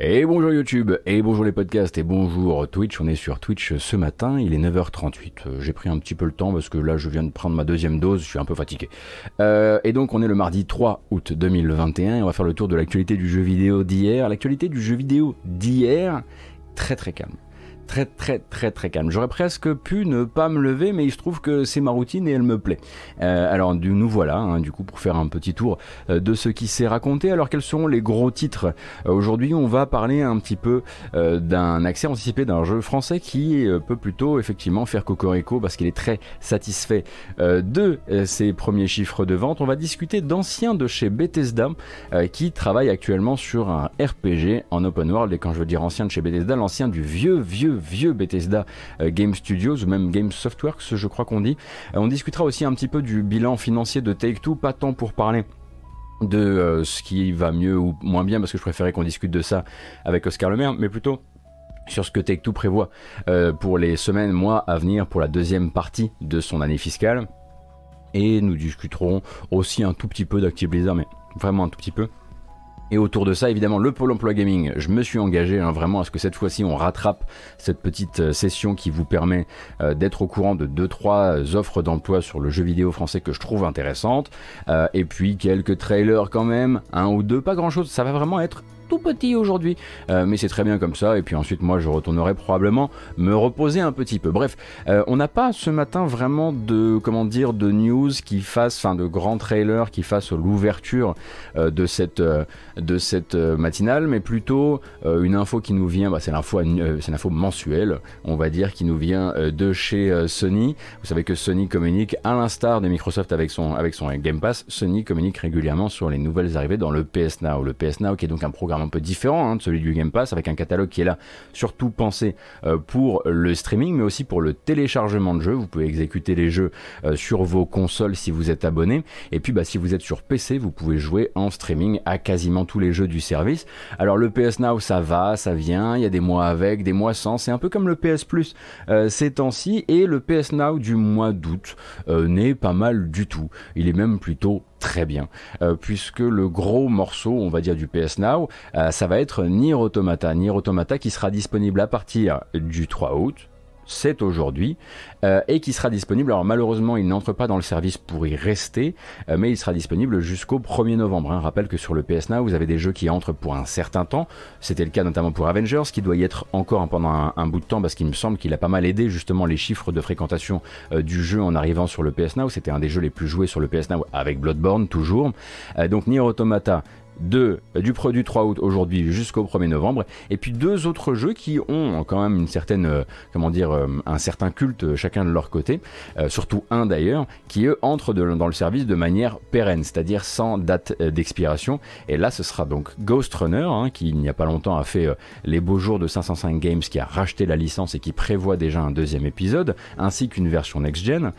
Et bonjour YouTube, et bonjour les podcasts, et bonjour Twitch. On est sur Twitch ce matin, il est 9h38. Euh, j'ai pris un petit peu le temps parce que là je viens de prendre ma deuxième dose, je suis un peu fatigué. Euh, et donc on est le mardi 3 août 2021 et on va faire le tour de l'actualité du jeu vidéo d'hier. L'actualité du jeu vidéo d'hier, très très calme très très très très calme. J'aurais presque pu ne pas me lever, mais il se trouve que c'est ma routine et elle me plaît. Euh, alors nous voilà, hein, du coup, pour faire un petit tour euh, de ce qui s'est raconté. Alors quels sont les gros titres? Euh, Aujourd'hui, on va parler un petit peu d'un accès anticipé d'un jeu français qui peut plutôt effectivement faire cocorico parce qu'il est très satisfait de ses premiers chiffres de vente. On va discuter d'anciens de chez Bethesda qui travaillent actuellement sur un RPG en open world. Et quand je veux dire ancien de chez Bethesda, l'ancien du vieux vieux vieux Bethesda euh, Game Studios ou même Game Softworks, je crois qu'on dit. Euh, on discutera aussi un petit peu du bilan financier de Take-Two, pas tant pour parler de euh, ce qui va mieux ou moins bien, parce que je préférais qu'on discute de ça avec Oscar Lemaire, mais plutôt sur ce que Take-Two prévoit pour les semaines, mois à venir pour la deuxième partie de son année fiscale. Et nous discuterons aussi un tout petit peu d'Active Blizzard, mais vraiment un tout petit peu. Et autour de ça, évidemment, le Pôle emploi gaming, je me suis engagé hein, vraiment à ce que cette fois-ci on rattrape cette petite euh, session qui vous permet euh, d'être au courant de 2-3 offres d'emploi sur le jeu vidéo français que je trouve intéressantes. Euh, et puis quelques trailers quand même, un ou deux, pas grand-chose, ça va vraiment être tout petit aujourd'hui, euh, mais c'est très bien comme ça. Et puis ensuite, moi, je retournerai probablement me reposer un petit peu. Bref, euh, on n'a pas ce matin vraiment de comment dire de news qui fasse, enfin de grands trailers qui fassent l'ouverture euh, de cette de cette matinale, mais plutôt une info qui nous vient. Bah, c'est l'info c'est l'info mensuelle, on va dire, qui nous vient de chez Sony. Vous savez que Sony communique à l'instar de Microsoft avec son avec son Game Pass. Sony communique régulièrement sur les nouvelles arrivées dans le PS Now. Le PS Now qui est donc un programme un peu différent hein, de celui du Game Pass, avec un catalogue qui est là surtout pensé euh, pour le streaming, mais aussi pour le téléchargement de jeux. Vous pouvez exécuter les jeux euh, sur vos consoles si vous êtes abonné. Et puis bah, si vous êtes sur PC, vous pouvez jouer en streaming à quasiment tous les jeux du service. Alors le PS Now, ça va, ça vient, il y a des mois avec, des mois sans. C'est un peu comme le PS Plus euh, ces temps-ci. Et le PS Now du mois d'août n'est pas mal du tout. Il est même plutôt très bien, euh, puisque le gros morceau, on va dire, du PS Now, euh, ça va être Nier Automata. Nier Automata qui sera disponible à partir du 3 août, c'est aujourd'hui, euh, et qui sera disponible. Alors malheureusement, il n'entre pas dans le service pour y rester, euh, mais il sera disponible jusqu'au 1er novembre. Hein. rappelle que sur le PS Now, vous avez des jeux qui entrent pour un certain temps. C'était le cas notamment pour Avengers, qui doit y être encore pendant un, bout de temps, parce qu'il me semble qu'il a pas mal aidé justement les chiffres de fréquentation euh, du jeu en arrivant sur le PS Now. C'était un des jeux les plus joués sur le PS Now avec Bloodborne toujours. donc Nier Automata, de, du produit 3 août aujourd'hui jusqu'au 1er novembre, et puis deux autres jeux qui ont quand même une certaine, euh, comment dire, euh, un certain culte euh, chacun de leur côté, surtout un d'ailleurs, qui eux entrent dans le service de manière pérenne, c'est-à-dire sans date d'expiration. Et là, ce sera donc Ghost Runner, hein, qui il n'y a pas longtemps a fait les beaux jours de 505 Games, qui a racheté la licence et qui prévoit déjà un deuxième épisode, ainsi qu'une version next-gen,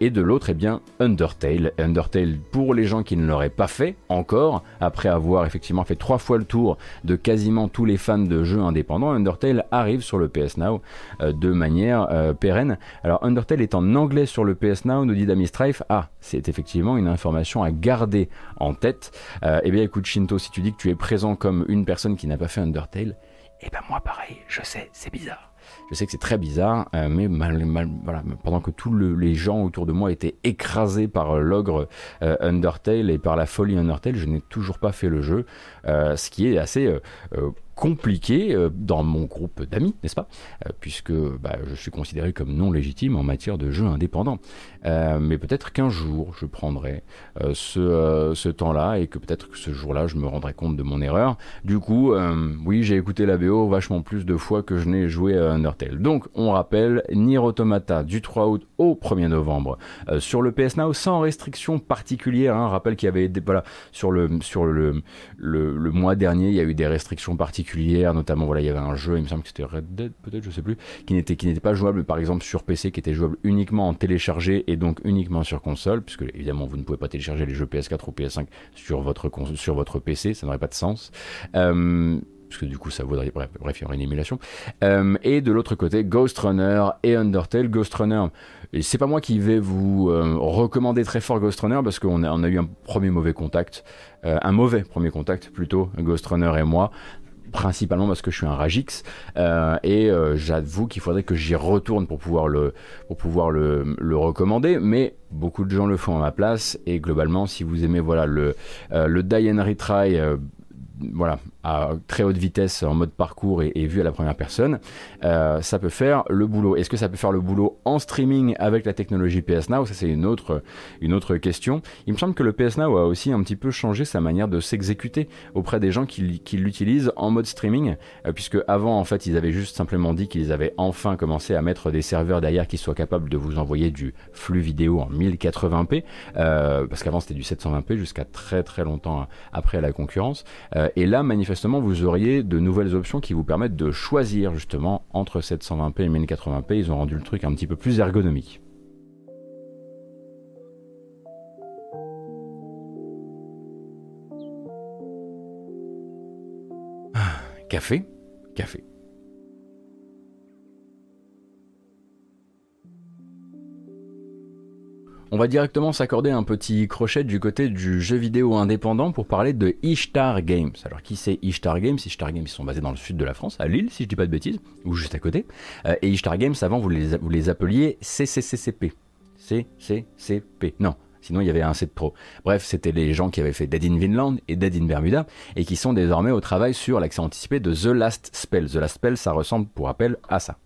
et de l'autre, eh bien, Undertale. Undertale, pour les gens qui ne l'auraient pas fait encore, après avoir avoir effectivement fait trois fois le tour de quasiment tous les fans de jeux indépendants, Undertale arrive sur le PS Now euh, de manière euh, pérenne. Alors Undertale est en anglais sur le PS Now, nous dit Dami Strife. Ah, c'est effectivement une information à garder en tête. Euh, eh bien écoute Shinto, si tu dis que tu es présent comme une personne qui n'a pas fait Undertale, eh ben moi pareil, je sais, c'est bizarre. Je sais que c'est très bizarre, euh, mais voilà, pendant que tous les gens autour de moi étaient écrasés par euh, l'ogre euh, Undertale et par la folie Undertale, je n'ai toujours pas fait le jeu, ce qui est assez compliqué euh, dans mon groupe d'amis, n'est-ce pas? Euh, Puisque bah, je suis considéré comme non légitime en matière de jeux indépendants. Euh, mais peut-être qu'un jour, je prendrai ce, ce temps-là et que peut-être que ce jour-là, je me rendrai compte de mon erreur. Du coup, oui, j'ai écouté la BO vachement plus de fois que je n'ai joué à Undertale. Donc, on rappelle, Nier Automata du 3 août au 1er novembre sur le PS Now sans restriction particulière. Hein. Rappelle qu'il y avait voilà, sur, le, sur le, le mois dernier, il y a eu des restrictions particulières notamment voilà, il y avait un jeu, il me semble que c'était Red Dead, peut-être, je sais plus, qui n'était qui n'était pas jouable par exemple sur PC, qui était jouable uniquement en téléchargé et donc uniquement sur console, puisque évidemment vous ne pouvez pas télécharger les jeux PS4 ou PS5 sur votre sur votre PC, ça n'aurait pas de sens. Euh, parce que du coup ça vaudrait bref, bref il y aurait une émulation euh, et de l'autre côté Ghost Runner et Undertale Ghost Runner c'est pas moi qui vais vous euh, recommander très fort Ghost Runner parce qu'on a, on a eu un premier mauvais contact un mauvais premier contact plutôt Ghost Runner et moi principalement parce que je suis un Ragix et j'avoue qu'il faudrait que j'y retourne pour pouvoir le pouvoir le, recommander, mais beaucoup de gens le font à ma place et globalement si vous aimez voilà le le die and retry voilà, à très haute vitesse en mode parcours et, vu à la première personne, euh, ça peut faire le boulot. Est-ce que ça peut faire le boulot en streaming avec la technologie PS Now? Ça c'est une autre, une autre question. Il me semble que le PS Now a aussi un petit peu changé sa manière de s'exécuter auprès des gens qui, qui l'utilisent en mode streaming, euh, puisque avant en fait ils avaient juste simplement dit qu'ils avaient enfin commencé à mettre des serveurs derrière qui soient capables de vous envoyer du flux vidéo en 1080p, euh, parce qu'avant c'était du 720p jusqu'à très très longtemps après la concurrence. Euh, et là, manifestement, vous auriez de nouvelles options qui vous permettent de choisir justement entre 720p et 1080p. Ils ont rendu le truc un petit peu plus ergonomique. Ah, café? Café. On va directement s'accorder un petit crochet du côté du jeu vidéo indépendant pour parler de Ishtar Games. Alors qui c'est Ishtar Games? Ishtar Games ils sont basés dans le sud de la France, à Lille si je dis pas de bêtises, ou juste à côté. Euh, et Ishtar Games avant vous les, appeliez CCCCP. CCCP. Non, sinon il y avait un C de trop. Bref, c'était les gens qui avaient fait Dead in Vinland et Dead in Bermuda et qui sont désormais au travail sur l'accès anticipé de The Last Spell. The Last Spell, ça ressemble pour rappel à ça.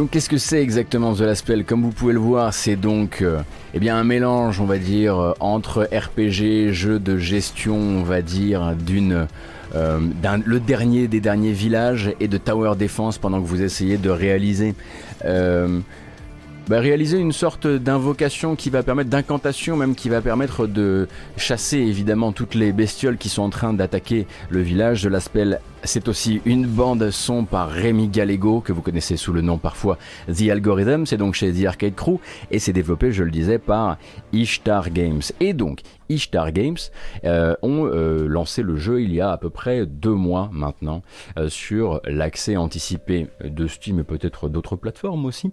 Donc qu'est-ce que c'est exactement The Last Spell? Comme vous pouvez le voir, c'est donc euh, eh bien un mélange, on va dire, euh, entre RPG, jeu de gestion, on va dire, d'une euh, le dernier des derniers villages et de tower defense pendant que vous essayez de réaliser bah, réaliser une sorte d'invocation qui va permettre d'incantation même qui va permettre de chasser évidemment toutes les bestioles qui sont en train d'attaquer le village. De l'aspect c'est aussi une bande son par Rémi Gallego, que vous connaissez sous le nom parfois The Algorithm, c'est donc chez The Arcade Crew, et c'est développé, je le disais, par Ishtar Games. Et donc, Ishtar Games euh, ont euh, lancé le jeu il y a à peu près deux mois maintenant euh, sur l'accès anticipé de Steam et peut-être d'autres plateformes aussi.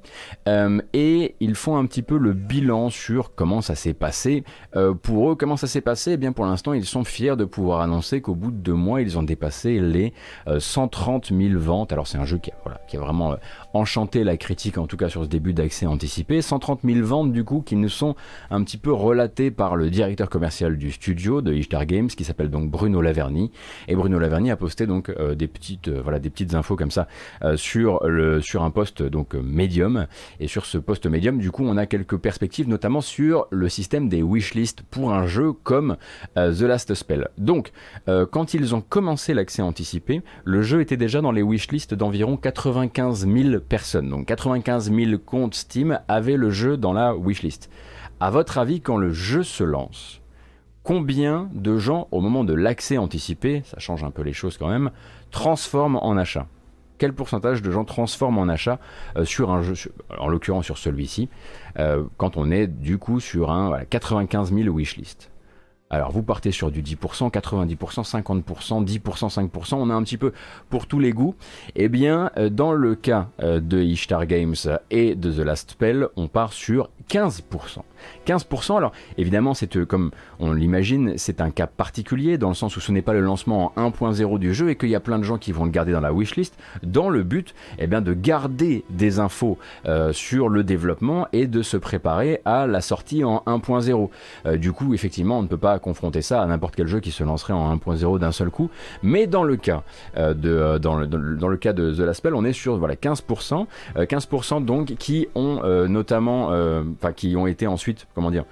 et ils font un petit peu le bilan sur comment ça s'est passé. pour eux, comment ça s'est passé? Eh bien, pour l'instant, ils sont fiers de pouvoir annoncer qu'au bout de deux mois, ils ont dépassé les 130 euh, 000 ventes. Alors c'est un jeu qui a, vraiment euh, enchanté la critique, en tout cas sur ce début d'accès anticipé. 130 000 ventes du coup qui nous sont un petit peu relatées par le directeur commercial du studio de Ishtar Games, qui s'appelle donc Bruno Laverny. Et Bruno Laverny a posté donc euh, des petites, voilà, des petites infos comme ça sur le, sur un poste donc Medium. Et sur ce poste Medium, du coup, on a quelques perspectives, notamment sur le système des wishlists pour un jeu comme The Last Spell. Donc, quand ils ont commencé l'accès anticipé le jeu était déjà dans les wishlists d'environ 95 000 personnes. Donc 95 000 comptes Steam avaient le jeu dans la wishlist. À votre avis, quand le jeu se lance, combien de gens, au moment de l'accès anticipé, ça change un peu les choses quand même, transforment en achat? Quel pourcentage de gens transforment en achat euh, sur un jeu, en l'occurrence sur celui-ci, euh, quand on est du coup sur un 95 000 wishlist alors vous partez sur du 10%, 90%, 50%, 10%, 5%, on a un petit peu pour tous les goûts. Eh bien, euh, dans le cas euh, de Ishtar Games et de The Last Spell, on part sur 15%. 15%, alors évidemment, c'est euh, comme on l'imagine, c'est un cas particulier dans le sens où ce n'est pas le lancement en 1.0 du jeu et qu'il y a plein de gens qui vont le garder dans la wishlist dans le but eh bien, de garder des infos sur le développement et de se préparer à la sortie en 1.0. du coup, effectivement, on ne peut pas confronter ça à n'importe quel jeu qui se lancerait en 1.0 d'un seul coup. Mais dans le cas euh, de euh, dans le, dans le cas de The Last Spell, on est sur voilà 15%, 15% euh, donc qui ont notamment, enfin qui ont été ensuite comment dire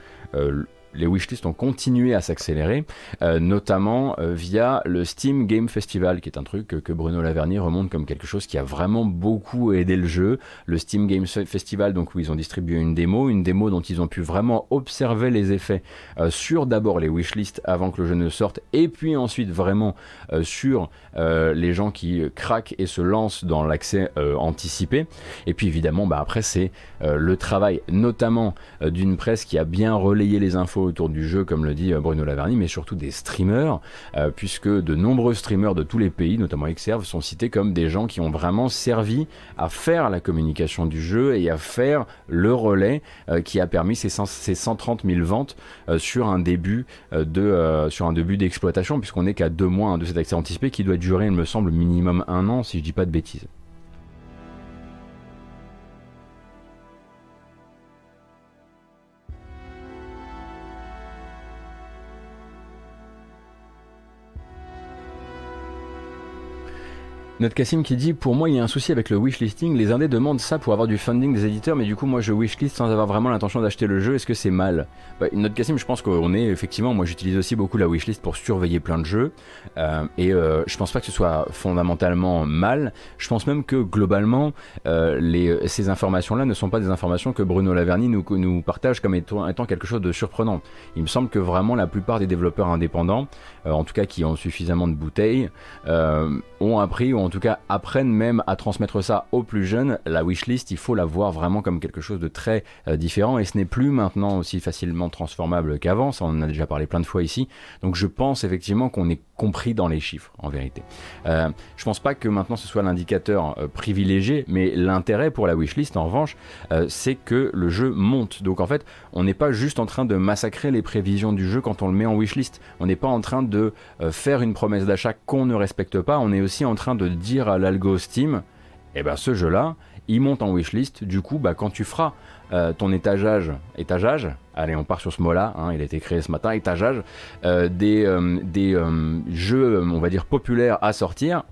les wishlists ont continué à s'accélérer, notamment via le Steam Game Festival, qui est un truc que Bruno Lavernier remonte comme quelque chose qui a vraiment beaucoup aidé le jeu. Le Steam Game Festival, donc où ils ont distribué une démo, une démo dont ils ont pu vraiment observer les effets sur d'abord les wishlists avant que le jeu ne sorte, et puis ensuite vraiment sur les gens qui craquent et se lancent dans l'accès anticipé. Et puis évidemment, bah, après c'est le travail notamment d'une presse qui a bien relayé les infos autour du jeu, comme le dit Bruno Laverny, mais surtout des streamers, puisque de nombreux streamers de tous les pays, notamment Exerve, sont cités comme des gens qui ont vraiment servi à faire la communication du jeu et à faire le relais qui a permis ces, ces 130 000 ventes sur un début d'exploitation, puisqu'on n'est qu'à deux mois hein, de cet accès anticipé qui doit durer, il me semble, minimum un an, si je dis pas de bêtises. Notre Cassim qui dit Pour moi, il y a un souci avec le wishlisting. Les indés demandent ça pour avoir du funding des éditeurs, mais du coup, moi, je wishlist sans avoir vraiment l'intention d'acheter le jeu. Est-ce que c'est mal? Bah, Notre Cassim, je pense qu'on est effectivement. Moi, j'utilise aussi beaucoup la wishlist pour surveiller plein de jeux. Euh, et euh, je pense pas que ce soit fondamentalement mal. Je pense même que globalement, euh, ces informations-là ne sont pas des informations que Bruno Laverny nous, partage comme étant, étant, quelque chose de surprenant. Il me semble que vraiment la plupart des développeurs indépendants, en tout cas qui ont suffisamment de bouteilles, ont appris, ou en tout cas apprennent même à transmettre ça aux plus jeunes. La wishlist, il faut la voir vraiment comme quelque chose de très euh, différent, et ce n'est plus maintenant aussi facilement transformable qu'avant, ça on en a déjà parlé plein de fois ici. Donc je pense effectivement qu'on est compris dans les chiffres, en vérité. Euh, je pense pas que maintenant ce soit l'indicateur privilégié, mais l'intérêt pour la wishlist, en revanche, c'est que le jeu monte. Donc en fait, on n'est pas juste en train de massacrer les prévisions du jeu quand on le met en wishlist. On n'est pas en train de faire une promesse d'achat qu'on ne respecte pas. On est aussi en train de dire à l'algo Steam, eh ben ce jeu-là, il monte en wishlist. Du coup, bah, quand tu feras euh, ton étageage, étageage, allez, on part sur ce mot-là, hein, il a été créé ce matin, étageage, euh, des, euh, des jeux, on va dire, populaires à sortir,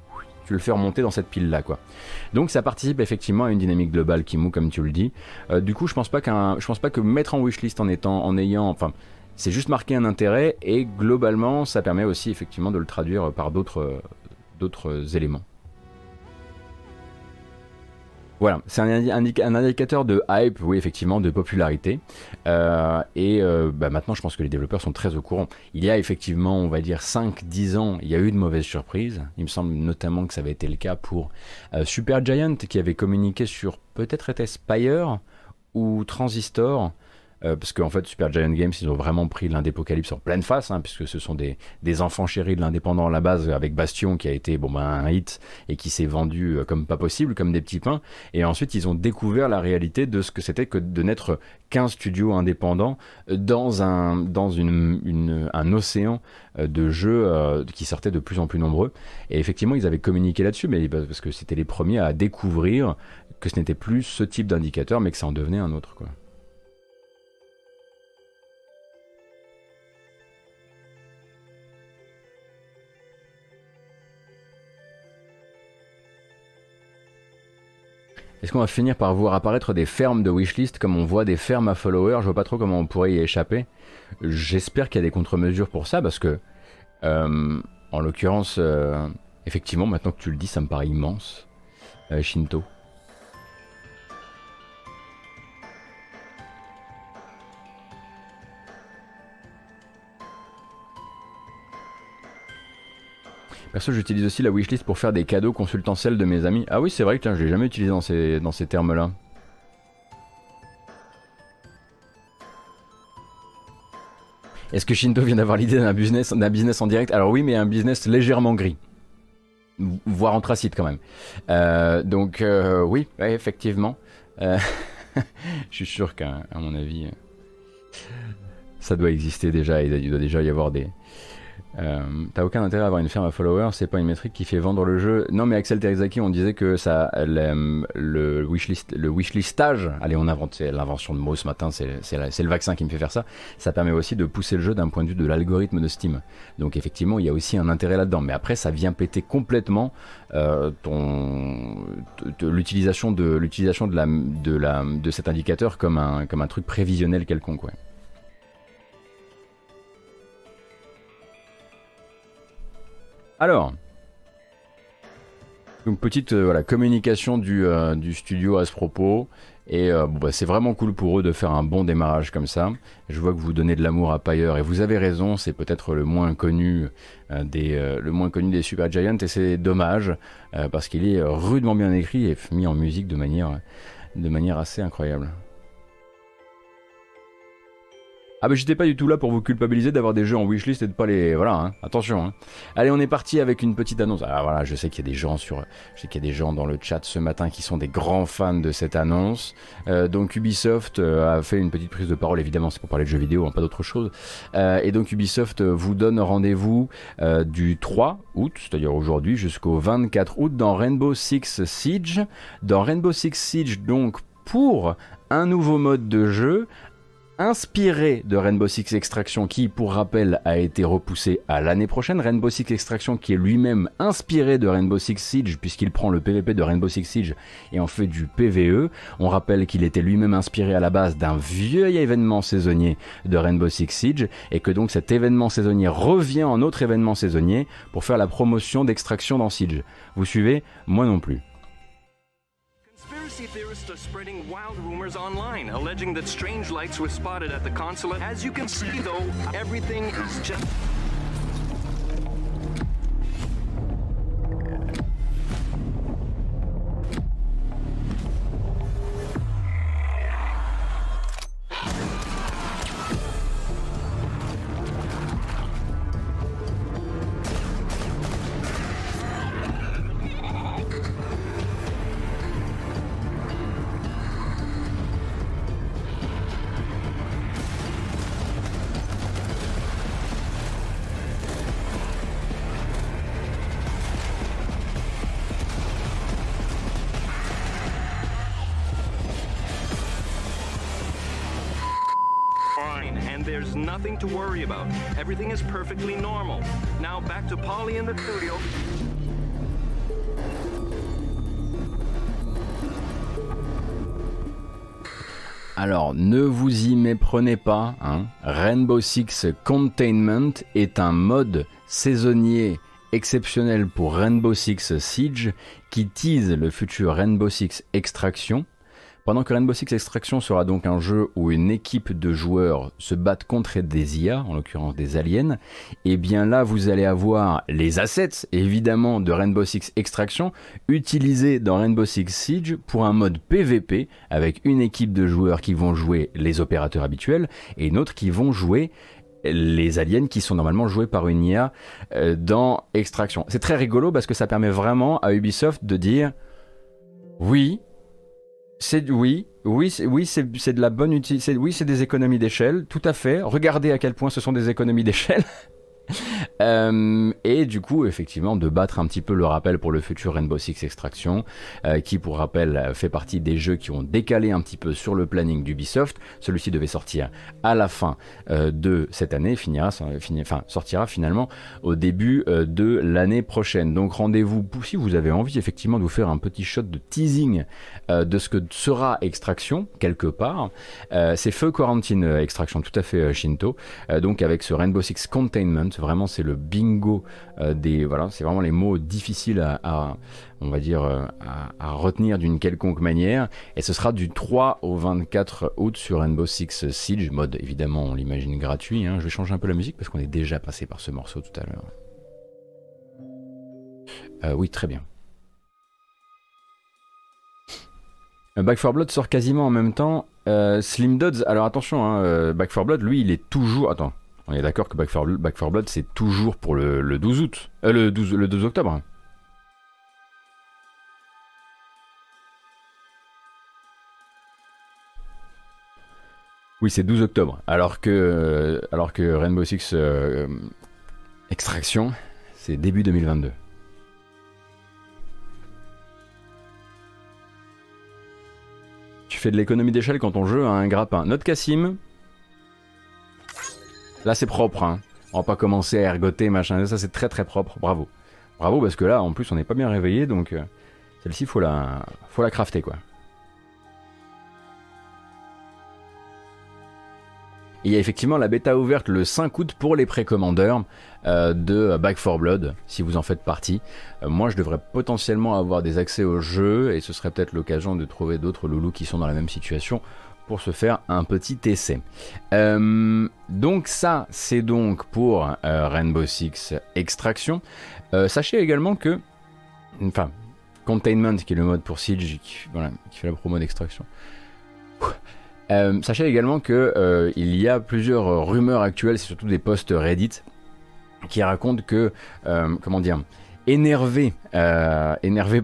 tu le fais remonter dans cette pile là quoi. Donc ça participe effectivement à une dynamique globale qui mou comme tu le dis. du coup je pense pas qu'un je pense pas que mettre en wishlist en étant en ayant enfin c'est juste marquer un intérêt et globalement ça permet aussi effectivement de le traduire par d'autres d'autres éléments. Voilà, c'est un, indicateur de hype, oui, effectivement, de popularité. Euh, et euh, bah, maintenant, je pense que les développeurs sont très au courant. Il y a effectivement, on va dire, 5-10 ans, il y a eu de mauvaises surprises. Il me semble notamment que ça avait été le cas pour euh, Super Giant, qui avait communiqué sur peut-être était Spire ou Transistor, euh, parce qu'en fait Super Giant Games ils ont vraiment pris l'indépocalypse en pleine face hein, puisque ce sont des, des enfants chéris de l'indépendant à la base avec Bastion qui a été bon ben un hit et qui s'est vendu euh, comme pas possible comme des petits pains et ensuite ils ont découvert la réalité de ce que c'était que de n'être qu'un studio indépendant dans un dans une, un océan euh, de jeux qui sortaient de plus en plus nombreux et effectivement ils avaient communiqué là-dessus mais parce que c'était les premiers à découvrir que ce n'était plus ce type d'indicateur mais que ça en devenait un autre quoi. Est-ce qu'on va finir par voir apparaître des fermes de wishlist comme on voit des fermes à followers? Je vois pas trop comment on pourrait y échapper. J'espère qu'il y a des contre-mesures pour ça parce que, euh, en l'occurrence, euh, effectivement, maintenant que tu le dis, ça me paraît immense. Euh, Shinto. Perso, j'utilise aussi la wishlist pour faire des cadeaux consultentiels de mes amis. Ah oui, c'est vrai que je l'ai jamais utilisé dans ces, termes-là. Est-ce que Shinto vient d'avoir l'idée d'un business, business en direct? Alors oui, mais un business légèrement gris. Voire anthracite quand même. Euh, donc euh, oui, effectivement. Euh, je suis sûr qu'à mon avis, ça doit exister déjà. Il doit déjà y avoir des, euh, T'as aucun intérêt à avoir une ferme à followers, c'est pas une métrique qui fait vendre le jeu. Non, mais Axel Terizaki, on disait que ça, le, wishlist, le wishlistage, allez, on invente l'invention de mots ce matin, c'est le vaccin qui me fait faire ça. Ça permet aussi de pousser le jeu d'un point de vue de l'algorithme de Steam. Donc effectivement, il y a aussi un intérêt là-dedans. Mais après, ça vient péter complètement euh, l'utilisation de de la de la de cet indicateur comme un comme un truc prévisionnel quelconque. Ouais. Alors, donc petite euh, communication du, euh, du, studio à ce propos. Et euh, bah, c'est vraiment cool pour eux de faire un bon démarrage comme ça. Je vois que vous donnez de l'amour à Pyre et vous avez raison, c'est peut-être le moins connu des le Super Giants et c'est dommage parce qu'il est rudement bien écrit et mis en musique de manière assez incroyable. Ah bah j'étais pas du tout là pour vous culpabiliser d'avoir des jeux en wishlist et de pas les... Voilà, hein. attention. Hein. Allez, on est parti avec une petite annonce. Ah voilà, je sais qu'il y a des gens sur... Je sais qu'il y a des gens dans le chat ce matin qui sont des grands fans de cette annonce. Euh, donc Ubisoft euh, a fait une petite prise de parole, évidemment c'est pour parler de jeux vidéo, hein, pas d'autre chose. Euh, et donc Ubisoft vous donne rendez-vous du 3 août, c'est-à-dire aujourd'hui, jusqu'au 24 août dans Rainbow Six Siege. Dans Rainbow Six Siege, donc pour un nouveau mode de jeu inspiré de Rainbow Six Extraction qui, pour rappel, a été repoussé à l'année prochaine. Rainbow Six Extraction qui est lui-même inspiré de Rainbow Six Siege puisqu'il prend le PVP de Rainbow Six Siege et en fait du PVE. On rappelle qu'il était lui-même inspiré à la base d'un vieux événement saisonnier de Rainbow Six Siege et que donc cet événement saisonnier revient en autre événement saisonnier pour faire la promotion d'extraction dans Siege. Vous suivez? Moi non plus. Spreading wild rumors online, alleging that strange lights were spotted at the consulate. As you can see, though, everything is just. Alors, ne vous y méprenez pas, hein. Rainbow Six Containment est un mode saisonnier exceptionnel pour Rainbow Six Siege qui tease le futur Rainbow Six Extraction pendant que Rainbow Six Extraction sera donc un jeu où une équipe de joueurs se battent contre des IA, en l'occurrence des aliens, et eh bien là vous allez avoir les assets évidemment de Rainbow Six Extraction utilisés dans Rainbow Six Siege pour un mode PVP avec une équipe de joueurs qui vont jouer les opérateurs habituels et une autre qui vont jouer les aliens qui sont normalement joués par une IA euh, dans Extraction. C'est très rigolo parce que ça permet vraiment à Ubisoft de dire oui, c'est oui, oui, oui, c'est de la bonne utilité. Oui, c'est des économies d'échelle, tout à fait. Regardez à quel point ce sont des économies d'échelle. Euh, et du coup, effectivement, de battre un petit peu le rappel pour le futur Rainbow Six Extraction, euh, qui, pour rappel, fait partie des jeux qui ont décalé un petit peu sur le planning d'Ubisoft. Celui-ci devait sortir à la fin euh, de cette année, finira, enfin, sortira finalement au début de l'année prochaine. Donc rendez-vous, si vous avez envie effectivement de vous faire un petit shot de teasing de ce que sera Extraction, quelque part, c'est Feu Quarantine Extraction, tout à fait Shinto, donc avec ce Rainbow Six Containment Vraiment, c'est le bingo euh, des. Voilà, c'est vraiment les mots difficiles à, on va dire, euh, à, retenir d'une quelconque manière. Et ce sera du 3 au 24 août sur Rainbow Six Siege, mode évidemment, on l'imagine gratuit. Hein. Je vais changer un peu la musique parce qu'on est déjà passé par ce morceau tout à l'heure. Euh, oui, très bien. Back 4 Blood sort quasiment en même temps. Slim Dodds, alors attention, hein, Back 4 Blood, lui, il est toujours. Attends, on est d'accord que Back 4, Blood, c'est toujours pour le, 12 août. Euh, le, 12, le 12 octobre. Oui, c'est 12 octobre. Alors que, Rainbow Six euh, Extraction, c'est début 2022. Tu fais de l'économie d'échelle quand ton jeu a un grappin. Note Cassim, Là, c'est propre. Hein. On va pas commencer à ergoter, machin. Ça, c'est très très propre. Bravo. Bravo, parce que là, en plus, on n'est pas bien réveillé. Donc, euh, celle-ci, faut la, faut la crafter, quoi. il y a effectivement la bêta ouverte le 5 août pour les précommandeurs euh, de Back 4 Blood, si vous en faites partie. Euh, moi, je devrais potentiellement avoir des accès au jeu et ce serait peut-être l'occasion de trouver d'autres loulous qui sont dans la même situation pour se faire un petit essai. Euh, donc ça, c'est donc pour Rainbow Six Extraction. sachez également que, enfin, Containment, qui est le mode pour Siege, qui, qui fait la promo d'extraction. sachez également que il y a plusieurs rumeurs actuelles, c'est surtout des posts Reddit, qui raconte que, euh, comment dire, énervé, euh,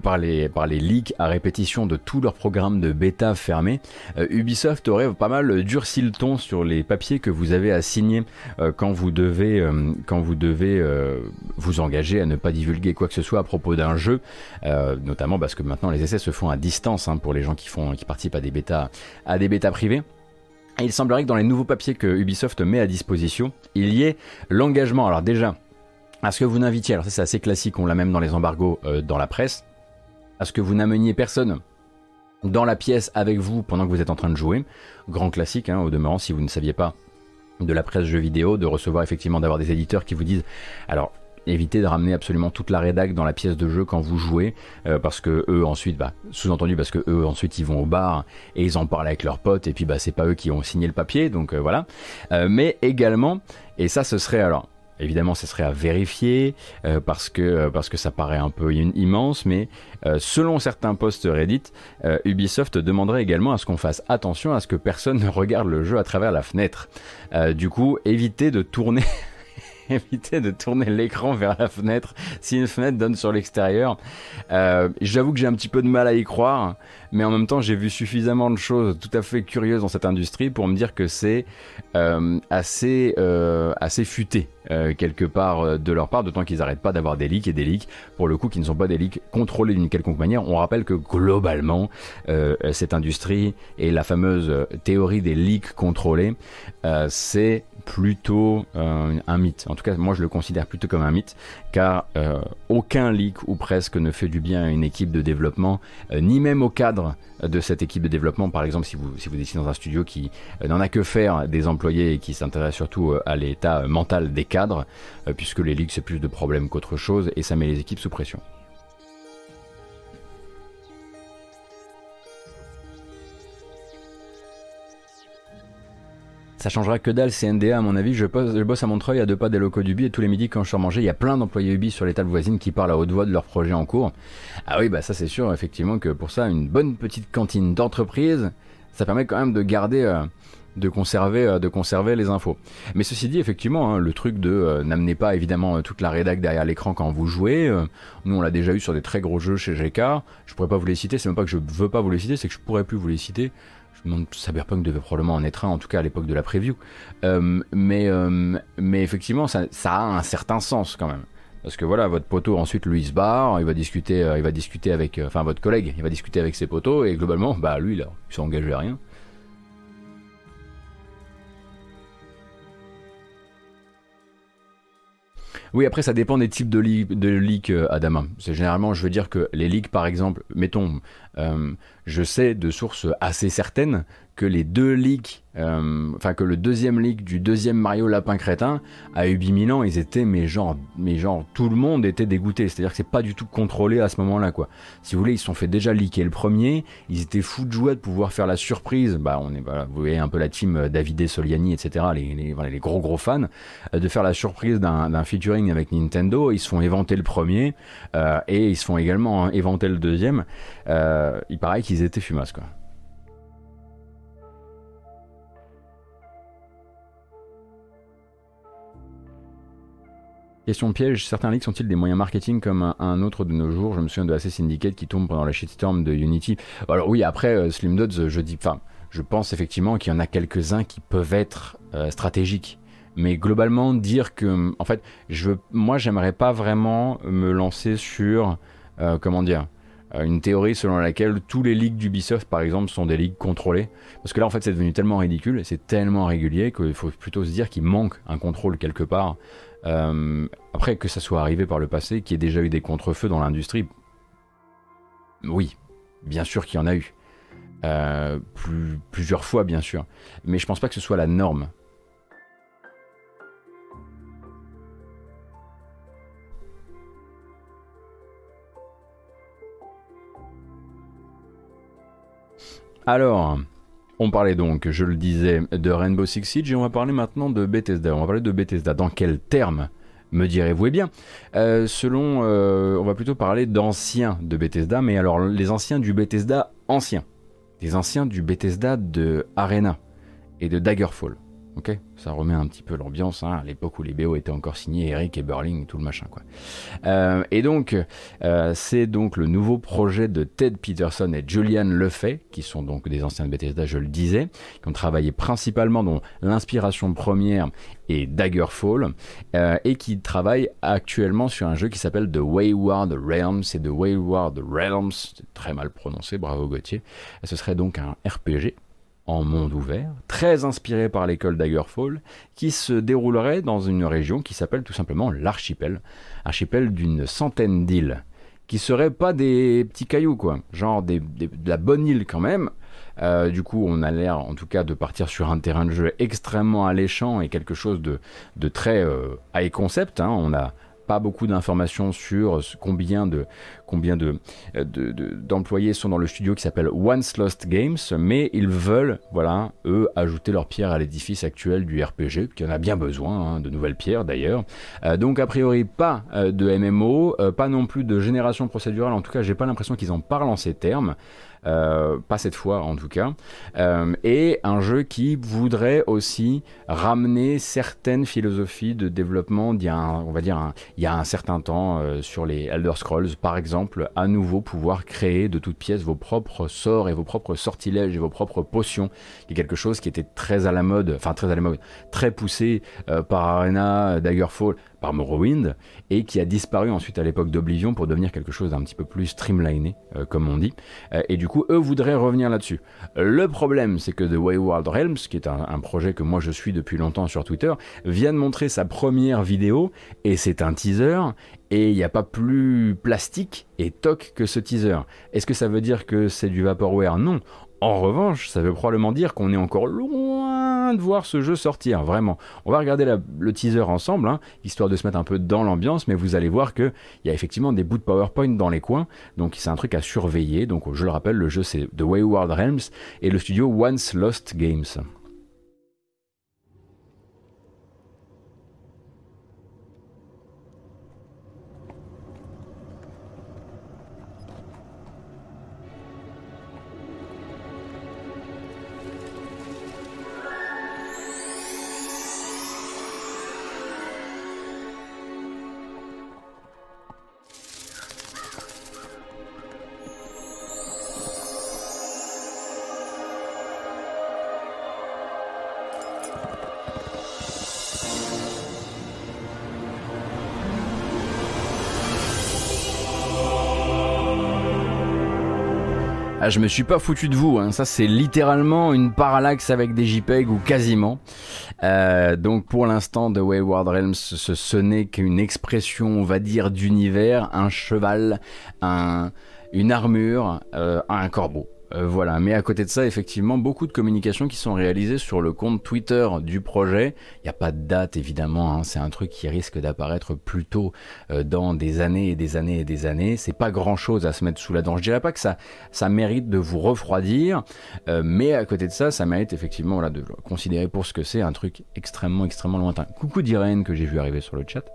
par les, par les leaks à répétition de tous leurs programmes de bêta fermés, euh, Ubisoft aurait pas mal durci le ton sur les papiers que vous avez à signer quand vous devez, quand vous devez vous engager à ne pas divulguer quoi que ce soit à propos d'un jeu, notamment parce que maintenant les essais se font à distance hein, pour les gens qui, font, qui participent à des bêtas, à des bêtas privées. Il semblerait que dans les nouveaux papiers que Ubisoft met à disposition, il y ait l'engagement, alors déjà, à ce que vous n'invitiez, alors c'est assez classique, on l'a même dans les embargos euh, dans la presse, à ce que vous n'ameniez personne dans la pièce avec vous pendant que vous êtes en train de jouer. Grand classique, hein, au demeurant, si vous ne saviez pas de la presse jeux vidéo, de recevoir effectivement d'avoir des éditeurs qui vous disent alors évitez de ramener absolument toute la rédac dans la pièce de jeu quand vous jouez, euh, parce que eux ensuite, bah, sous-entendu parce que eux ensuite ils vont au bar et ils en parlent avec leurs potes et puis bah c'est pas eux qui ont signé le papier, donc euh, voilà. Euh, mais également, et ça ce serait alors Évidemment, ce serait à vérifier parce que parce que ça paraît un peu immense, mais selon certains posts Reddit, Ubisoft demanderait également à ce qu'on fasse attention à ce que personne ne regarde le jeu à travers la fenêtre. du coup, évitez de tourner éviter de tourner l'écran vers la fenêtre si une fenêtre donne sur l'extérieur. Euh, j'avoue que j'ai un petit peu de mal à y croire, mais en même temps j'ai vu suffisamment de choses tout à fait curieuses dans cette industrie pour me dire que c'est euh, assez, euh, assez futé quelque part de leur part, d'autant qu'ils n'arrêtent pas d'avoir des leaks et des leaks, pour le coup qui ne sont pas des leaks contrôlés d'une quelconque manière. On rappelle que globalement, cette industrie et la fameuse théorie des leaks contrôlés, c'est plutôt euh, un mythe. En tout cas, moi je le considère plutôt comme un mythe, car euh, aucun leak ou presque ne fait du bien à une équipe de développement, euh, ni même au cadre de cette équipe de développement. Par exemple, si vous, si vous décidez dans un studio qui n'en a que faire des employés et qui s'intéresse surtout à l'état mental des cadres, puisque les leaks c'est plus de problèmes qu'autre chose, et ça met les équipes sous pression. Ça changera que dalle, c'est NDA à mon avis. Je, bosse à Montreuil à deux pas des locaux d'Ubi et tous les midis quand je sors manger, il y a plein d'employés Ubi sur les tables voisines qui parlent à haute voix de leurs projets en cours. Ah oui, bah ça c'est sûr, effectivement que pour ça, une bonne petite cantine d'entreprise, ça permet quand même de garder, euh, de conserver, euh, de conserver les infos. Mais ceci dit, effectivement, hein, le truc de euh, n'amenez pas évidemment toute la rédac derrière l'écran quand vous jouez. nous, on l'a déjà eu sur des très gros jeux chez GK. Je pourrais pas vous les citer. C'est même pas que je veux pas vous les citer, c'est que je pourrais plus vous les citer. Je me demande, Cyberpunk devait probablement en être un, en tout cas à l'époque de la preview. Euh, mais, euh, mais effectivement, ça, a un certain sens quand même. Parce que voilà, votre poteau ensuite lui se barre, il va discuter, euh, il va discuter avec, enfin votre collègue, il va discuter avec ses poteaux et globalement, bah lui là, il s'est engagé à rien. Oui, après, ça dépend des types de, de leaks, Adama. C'est généralement, je veux dire que les leaks, par exemple, mettons, je sais de sources assez certaines que les deux leaks, euh, enfin que le deuxième leak du deuxième Mario Lapin Crétin à Ubi Milan, ils étaient mais genre, mais genre tout le monde était dégoûté. C'est-à-dire que c'est pas du tout contrôlé à ce moment-là quoi. Si vous voulez, ils se sont fait déjà leaker le premier, ils étaient fous de joie de pouvoir faire la surprise. Bah on est, voilà, vous voyez un peu la team euh, Davide Soliani, etc. Les, les, voilà, les gros gros fans euh, de faire la surprise d'un featuring avec Nintendo. Ils se font éventer le premier et ils se font également hein, éventer le deuxième. il paraît qu'ils étaient fumasses quoi. Question piège, certains leaks sont-ils des moyens marketing comme un, autre de nos jours? Je me souviens de AC Syndicate qui tombe pendant la shitstorm de Unity. Alors oui, après euh, Slim Dodds, je dis, enfin, je pense effectivement qu'il y en a quelques-uns qui peuvent être euh, stratégiques. Mais globalement, dire que, en fait, je, moi, j'aimerais pas vraiment me lancer sur, euh, comment dire, une théorie selon laquelle tous les leaks d'Ubisoft, par exemple, sont des leaks contrôlés. Parce que là, en fait, c'est devenu tellement ridicule, c'est tellement régulier qu'il faut plutôt se dire qu'il manque un contrôle quelque part. Euh, après, que ça soit arrivé par le passé, qu'il y ait déjà eu des contrefeux dans l'industrie, oui, bien sûr qu'il y en a eu. Euh, plusieurs fois, bien sûr. Mais je pense pas que ce soit la norme. Alors, on parlait donc, je le disais, de Rainbow Six Siege et on va parler maintenant de Bethesda. On va parler de Bethesda. Dans quels termes me direz-vous? Eh bien, euh, selon, euh, on va plutôt parler d'anciens de Bethesda, mais alors les anciens du Bethesda anciens, les anciens du Bethesda de Arena et de Daggerfall. Ok, ça remet un petit peu l'ambiance hein, à l'époque où les BO étaient encore signés, Eric et Burling, tout le machin quoi. Euh, et donc, euh, c'est donc le nouveau projet de Ted Peterson et Julian Lefay, qui sont donc des anciens de Bethesda, je le disais, qui ont travaillé principalement dans l'inspiration première et Daggerfall, euh, et qui travaillent actuellement sur un jeu qui s'appelle The Wayward Realms. C'est The Wayward Realms, très mal prononcé, bravo Gauthier. Ce serait donc un RPG en monde ouvert, très inspiré par l'école Daggerfall, qui se déroulerait dans une région qui s'appelle tout simplement l'archipel, archipel d'une centaine d'îles, qui seraient pas des petits cailloux quoi, genre de la bonne île quand même. Euh, du coup, on a l'air en tout cas de partir sur un terrain de jeu extrêmement alléchant et quelque chose de, très euh, high concept. Hein. On a pas beaucoup d'informations sur combien de combien de, d'employés sont dans le studio qui s'appelle Once Lost Games, mais ils veulent, voilà, eux, ajouter leur pierre à l'édifice actuel du RPG, qui en a bien besoin, hein, de nouvelles pierres d'ailleurs. Euh, donc a priori pas euh, de MMO, euh, pas non plus de génération procédurale, en tout cas j'ai pas l'impression qu'ils en parlent en ces termes. Euh, pas cette fois en tout cas, euh, et un jeu qui voudrait aussi ramener certaines philosophies de développement d'il y a un, on va dire il y a un certain temps euh, sur les Elder Scrolls. Par exemple, à nouveau pouvoir créer de toutes pièces vos propres sorts et vos propres sortilèges et vos propres potions, qui est quelque chose qui était très à la mode, enfin très à la mode, très poussé par Arena, Daggerfall, par Morrowind et qui a disparu ensuite à l'époque d'Oblivion pour devenir quelque chose d'un petit peu plus streamliné, euh, comme on dit. Euh, et du coup, eux voudraient revenir là-dessus. Le problème, c'est que The Wayward Realms, qui est un, projet que moi je suis depuis longtemps sur Twitter, vient de montrer sa première vidéo et c'est un teaser. Et il n'y a pas plus plastique et toc que ce teaser. Est-ce que ça veut dire que c'est du vaporware? Non. En revanche, ça veut probablement dire qu'on est encore loin de voir ce jeu sortir, vraiment. On va regarder le teaser ensemble, hein, histoire de se mettre un peu dans l'ambiance, mais vous allez voir qu'il y a effectivement des bouts de PowerPoint dans les coins, donc c'est un truc à surveiller. Donc je le rappelle, le jeu c'est The Wayward Realms et le studio Once Lost Games. Ah, je me suis pas foutu de vous, hein. ça c'est littéralement une parallaxe avec des JPEG ou quasiment. Euh, donc pour l'instant, The Wayward Realms, ce, ce n'est qu'une expression, on va dire, d'univers, un cheval, un, une armure, euh, un corbeau. Euh, voilà, mais à côté de ça, effectivement, beaucoup de communications qui sont réalisées sur le compte Twitter du projet. Il n'y a pas de date, évidemment, hein. c'est un truc qui risque d'apparaître plus tôt euh, dans des années et des années et des années. C'est pas grand chose à se mettre sous la dent. Je dirais pas que ça, ça mérite de vous refroidir, euh, mais à côté de ça, ça mérite effectivement voilà, de considérer pour ce que c'est, un truc extrêmement, extrêmement lointain. Coucou d'Irène que j'ai vu arriver sur le chat.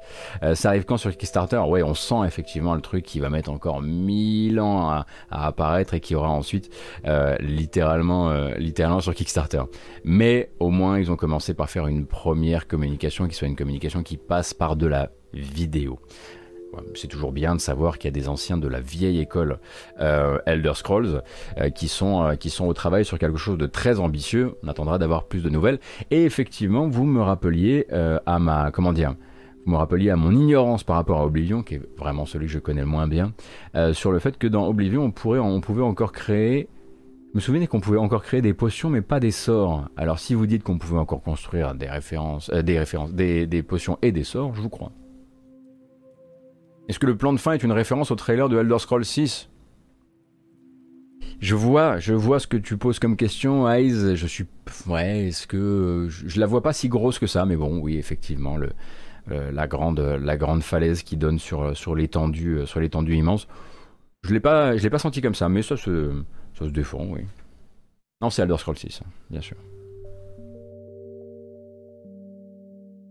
ça arrive quand sur Kickstarter? Ouais, on sent effectivement le truc qui va mettre encore mille ans à, apparaître et qui aura ensuite littéralement, euh, littéralement sur Kickstarter. Mais au moins, ils ont commencé par faire une première communication qui soit une communication qui passe par de la vidéo. C'est toujours bien de savoir qu'il y a des anciens de la vieille école euh, Elder Scrolls qui, sont, qui sont au travail sur quelque chose de très ambitieux. On attendra d'avoir plus de nouvelles. Et effectivement, vous me rappeliez à ma... Comment dire vous me rappeliez à mon ignorance par rapport à Oblivion, qui est vraiment celui que je connais le moins bien, sur le fait que dans Oblivion, on, pourrait, on pouvait encore créer me souvenez qu'on pouvait encore créer des potions, mais pas des sorts. Alors si vous dites qu'on pouvait encore construire des références, euh, des références, des, potions et des sorts, je vous crois. Est-ce que le plan de fin est une référence au trailer de Elder Scrolls 6 je vois, je vois ce que tu poses comme question, Eyes. Je suis, ouais, est-ce que je, la vois pas si grosse que ça, mais bon, oui, effectivement, la grande, la grande falaise qui donne sur sur l'étendue, sur l'étendue immense. Je l'ai pas, je l'ai pas senti comme ça, mais ça se ça se défend, oui. Non, c'est Elder Scrolls 6, bien sûr.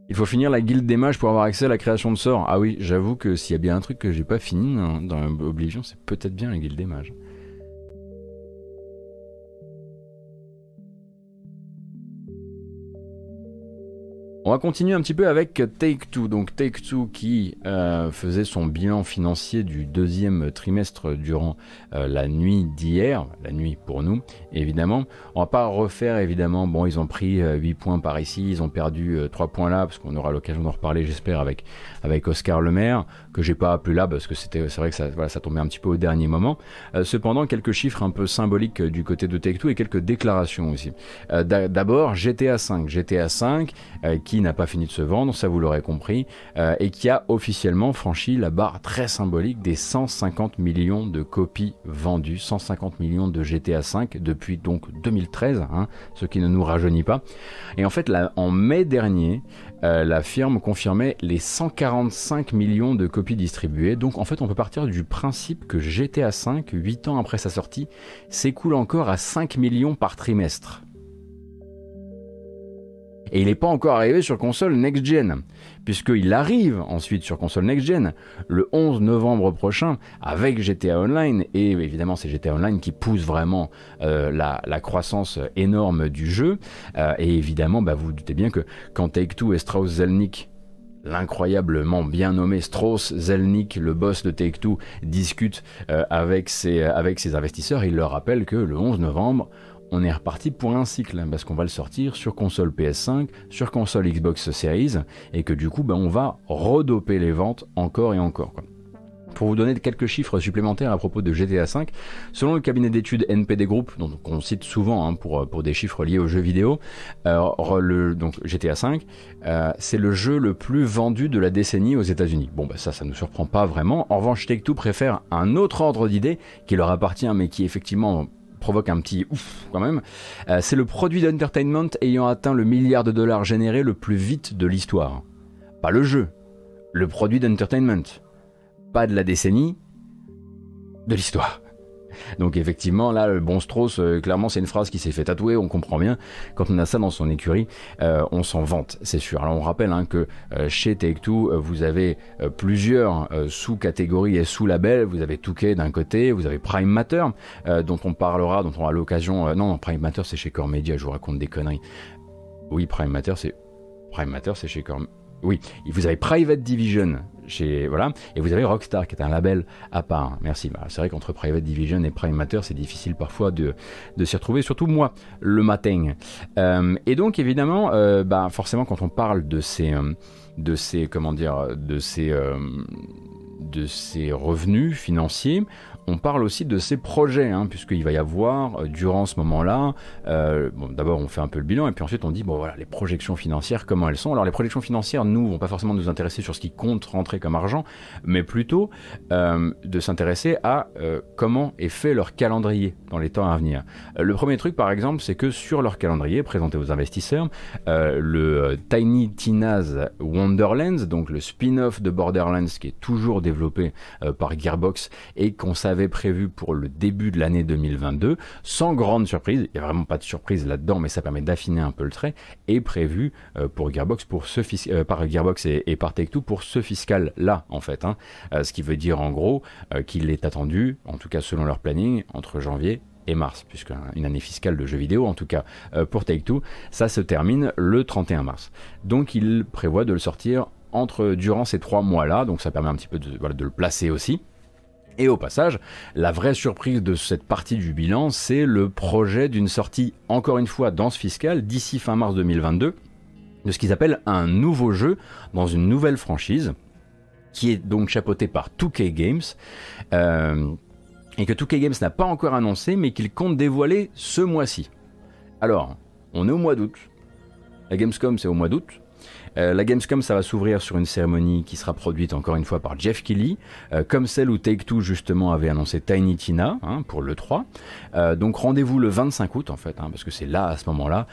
Il faut finir la guilde des mages pour avoir accès à la création de sorts. Ah oui, j'avoue que s'il y a bien un truc que j'ai pas fini dans, dans Oblivion, c'est peut-être bien la guilde des mages. On va continuer un petit peu avec Take-Two. Donc Take-Two qui euh, faisait son bilan financier du deuxième trimestre durant euh, la nuit d'hier, la nuit pour nous, évidemment. On va pas refaire, évidemment, bon, ils ont pris 8 euh, points par ici, ils ont perdu 3 points là, parce qu'on aura l'occasion d'en reparler, j'espère, avec, avec Oscar Lemaire, que j'ai pas appelé là, parce que c'était, c'est vrai que ça, voilà, ça tombait un petit peu au dernier moment. cependant, quelques chiffres un peu symboliques du côté de Take-Two et quelques déclarations aussi. D'abord, GTA 5. GTA 5 qui qui n'a pas fini de se vendre, ça vous l'aurez compris, euh, et qui a officiellement franchi la barre très symbolique des 150 millions de copies vendues, 150 millions de GTA V depuis donc 2013, hein, ce qui ne nous rajeunit pas. Et en fait, là, en mai dernier, euh, la firme confirmait les 145 millions de copies distribuées. Donc en fait, on peut partir du principe que GTA V, 8 ans après sa sortie, s'écoule encore à 5 millions par trimestre. Et il n'est pas encore arrivé sur console next-gen, puisqu'il arrive ensuite sur console next-gen le 11 novembre prochain avec GTA Online. Et évidemment, c'est GTA Online qui pousse vraiment euh, la, croissance énorme du jeu. Euh, et évidemment, bah, vous, doutez bien que quand Take-Two et Strauss Zelnick l'incroyablement bien nommé Strauss Zelnick, le boss de Take-Two, discute euh, avec ses investisseurs. Il leur rappelle que le 11 novembre, on est reparti pour un cycle, parce qu'on va le sortir sur console PS5, sur console Xbox Series, et que du coup, ben, on va redoper les ventes encore et encore. Pour vous donner quelques chiffres supplémentaires à propos de GTA V, selon le cabinet d'études NPD Group, dont on cite souvent hein, pour, pour des chiffres liés aux jeux vidéo, euh, le, donc GTA V, euh, c'est le jeu le plus vendu de la décennie aux États-Unis. Bon, bah ça, ça ne nous surprend pas vraiment. En revanche, Take-Two préfère un autre ordre d'idées qui leur appartient, mais qui effectivement provoque un petit ouf quand même. Euh, c'est le produit d'entertainment ayant atteint le milliard de dollars généré le plus vite de l'histoire. Pas le jeu, le produit d'entertainment. Pas de la décennie, de l'histoire. Donc effectivement, là, le bon Strauss, euh, clairement, c'est une phrase qui s'est fait tatouer, on comprend bien. Quand on a ça dans son écurie, euh, on s'en vante, c'est sûr. Alors on rappelle hein, que euh, chez Take-Two, vous avez plusieurs sous-catégories et sous-labels. Vous avez Touquet d'un côté, vous avez Prime Matter, dont on parlera, dont on aura l'occasion... non, Prime Matter, c'est chez Core Media, je vous raconte des conneries. Oui, Prime Matter, c'est... Prime Matter, c'est chez Core... Oui, vous avez Private Division chez voilà, et vous avez Rockstar qui est un label à part. Merci. Bah, c'est vrai qu'entre Private Division et Prime Matter, c'est difficile parfois de, de s'y retrouver, surtout moi le matin. Euh, et donc évidemment, euh, bah, forcément, quand on parle de ces euh, de ces comment dire de ces de ces revenus financiers, on parle aussi de ces projets, hein, puisqu'il va y avoir, euh, durant ce moment-là, euh, d'abord on fait un peu le bilan, et puis ensuite on dit, bon voilà, les projections financières, comment elles sont Alors les projections financières, nous, vont pas forcément nous intéresser sur ce qui compte rentrer comme argent, mais plutôt euh, de s'intéresser à comment est fait leur calendrier dans les temps à venir. le premier truc, par exemple, c'est que sur leur calendrier présenté aux investisseurs, le Tiny Tina's Wonderlands, donc le spin-off de Borderlands qui est toujours développé par Gearbox et qu'on avait prévu pour le début de l'année 2022, sans grande surprise, il n'y a vraiment pas de surprise là-dedans, mais ça permet d'affiner un peu le trait, est prévu euh, pour Gearbox, pour ce euh, par Gearbox et, par Take-Two pour ce fiscal-là, en fait. Hein. Euh, ce qui veut dire en gros qu'il est attendu, en tout cas selon leur planning, entre janvier et mars, puisqu'une année fiscale de jeux vidéo, en tout cas pour Take-Two, ça se termine le 31 mars. Donc il prévoit de le sortir entre durant ces trois mois-là, donc ça permet un petit peu de le placer aussi. Et au passage, la vraie surprise de cette partie du bilan, c'est le projet d'une sortie, encore une fois, dans ce fiscal, d'ici fin mars 2022, de ce qu'ils appellent un nouveau jeu dans une nouvelle franchise, qui est donc chapeauté par 2K Games, euh, et que 2K Games n'a pas encore annoncé, mais qu'il compte dévoiler ce mois-ci. Alors, on est au mois d'août. La Gamescom, c'est au mois d'août. Euh, la Gamescom, ça va s'ouvrir sur une cérémonie qui sera produite encore une fois par Jeff Kelly, euh, comme celle où Take-Two justement avait annoncé Tiny Tina hein, pour le 3. Euh, donc rendez-vous le 25 août en fait, hein, parce que c'est là à ce moment-là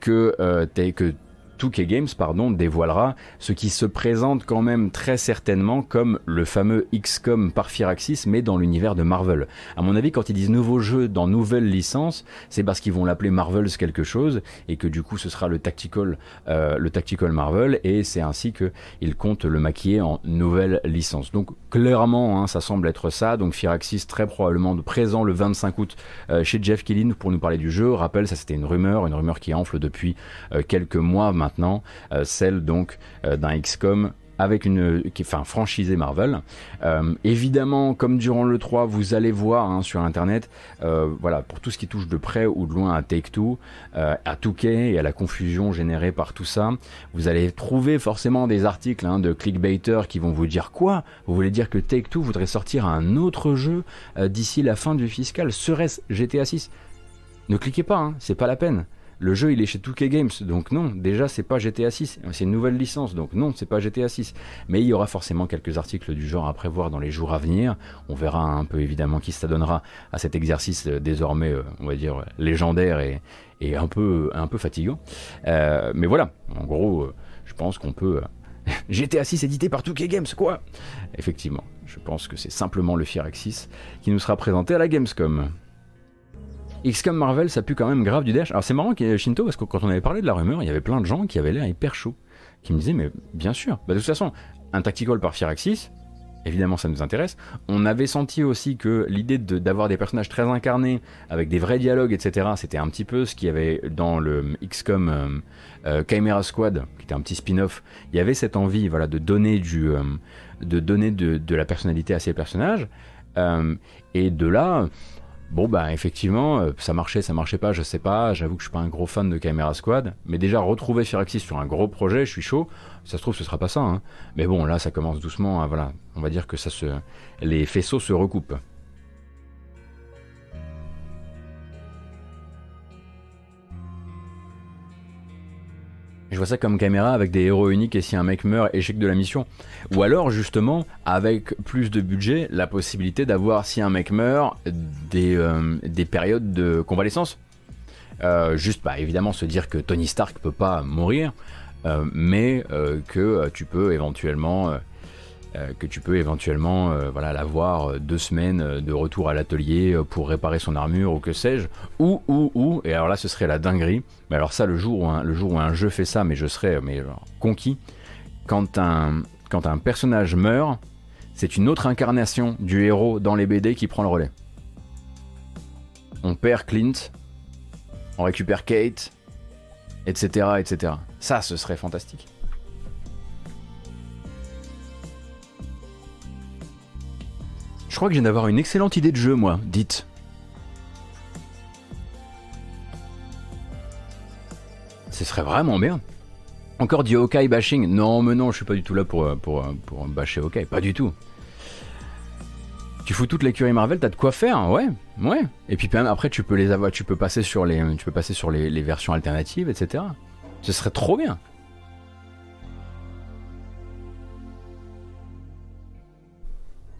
que, que 2K Games pardon, dévoilera ce qui se présente quand même très certainement comme le fameux XCOM par Firaxis, mais dans l'univers de Marvel. À mon avis, quand ils disent nouveau jeu dans nouvelle licence, c'est parce qu'ils vont l'appeler Marvel's quelque chose, et que du coup ce sera le Tactical, euh, le Tactical Marvel, et c'est ainsi qu'ils comptent le maquiller en nouvelle licence. Donc clairement, hein, ça semble être ça. Donc Firaxis très probablement présent le 25 août euh, chez Jeff Killin pour nous parler du jeu. Rappelle, ça c'était une rumeur, une rumeur qui enfle depuis euh, quelques mois maintenant, euh, celle donc d'un XCOM avec une enfin franchisé Marvel. Euh, évidemment, comme durant le 3, vous allez voir hein, sur internet, euh, voilà, pour tout ce qui touche de près ou de loin à Take-Two, euh, à Touquet et à la confusion générée par tout ça, vous allez trouver forcément des articles hein, de clickbaiters qui vont vous dire quoi? Vous voulez dire que Take-Two voudrait sortir un autre jeu d'ici la fin du fiscal? Serait-ce GTA 6 Ne cliquez pas, hein, c'est pas la peine. Le jeu, il est chez 2K Games, donc non, déjà, c'est pas GTA 6. C'est une nouvelle licence, donc non, c'est pas GTA 6. Mais il y aura forcément quelques articles du genre à prévoir dans les jours à venir. On verra un peu évidemment qui s'adonnera à cet exercice euh, désormais, euh, on va dire, légendaire et, un, peu, un peu fatigant. Euh, mais voilà, en gros, je pense qu'on peut. GTA 6 édité par 2K Games, quoi Effectivement, je pense que c'est simplement le Firaxis qui nous sera présenté à la Gamescom. XCOM Marvel, ça pue quand même grave du dash. Alors c'est marrant Shinto, parce que quand on avait parlé de la rumeur, il y avait plein de gens qui avaient l'air hyper chaud, qui me disaient, mais bien sûr, bah, de toute façon, un tactical par Firaxis, évidemment ça nous intéresse. On avait senti aussi que l'idée d'avoir des personnages très incarnés, avec des vrais dialogues, etc., c'était un petit peu ce qu'il y avait dans le XCOM euh, euh, Chimera Squad, qui était un petit spin-off. Il y avait cette envie voilà, de donner, du, euh, de, donner de, de, la personnalité à ces personnages. et de là, Bon bah effectivement, euh, ça marchait, ça marchait pas, je sais pas, j'avoue que je suis pas un gros fan de Camera Squad, mais déjà retrouver Firaxis sur un gros projet, je suis chaud, ça se trouve ce sera pas ça, hein. mais bon là ça commence doucement, voilà, on va dire que ça se... les faisceaux se recoupent. Je vois ça comme caméra avec des héros uniques et si un mec meurt, échec de la mission. Ou alors justement, avec plus de budget, la possibilité d'avoir, si un mec meurt, des, euh, des périodes de convalescence. Euh, juste, bah, évidemment, se dire que Tony Stark peut pas mourir, euh, mais que tu peux éventuellement euh, que tu peux éventuellement euh, voilà, l'avoir euh, deux semaines de retour à l'atelier pour réparer son armure ou que sais-je. Ou, ou, ou, et alors là ce serait la dinguerie, mais alors ça le jour où un, le jour où un jeu fait ça, mais je serais mais, conquis, quand un, quand un personnage meurt, c'est une autre incarnation du héros dans les BD qui prend le relais. On perd Clint, on récupère Kate, etc. etc. Ça, ce serait fantastique. Je crois que j'ai d'avoir une excellente idée de jeu, moi, dites. Ce serait vraiment bien. Encore du Hawkeye bashing Non, mais non, je suis pas du tout là pour, euh, pour, euh, pour pas du tout. Tu fous toute l'écurie Marvel, t'as de quoi faire, ouais, ouais. Et puis même après, tu peux les avoir, tu peux passer sur les, tu peux passer sur les versions alternatives, etc. Ce serait trop bien.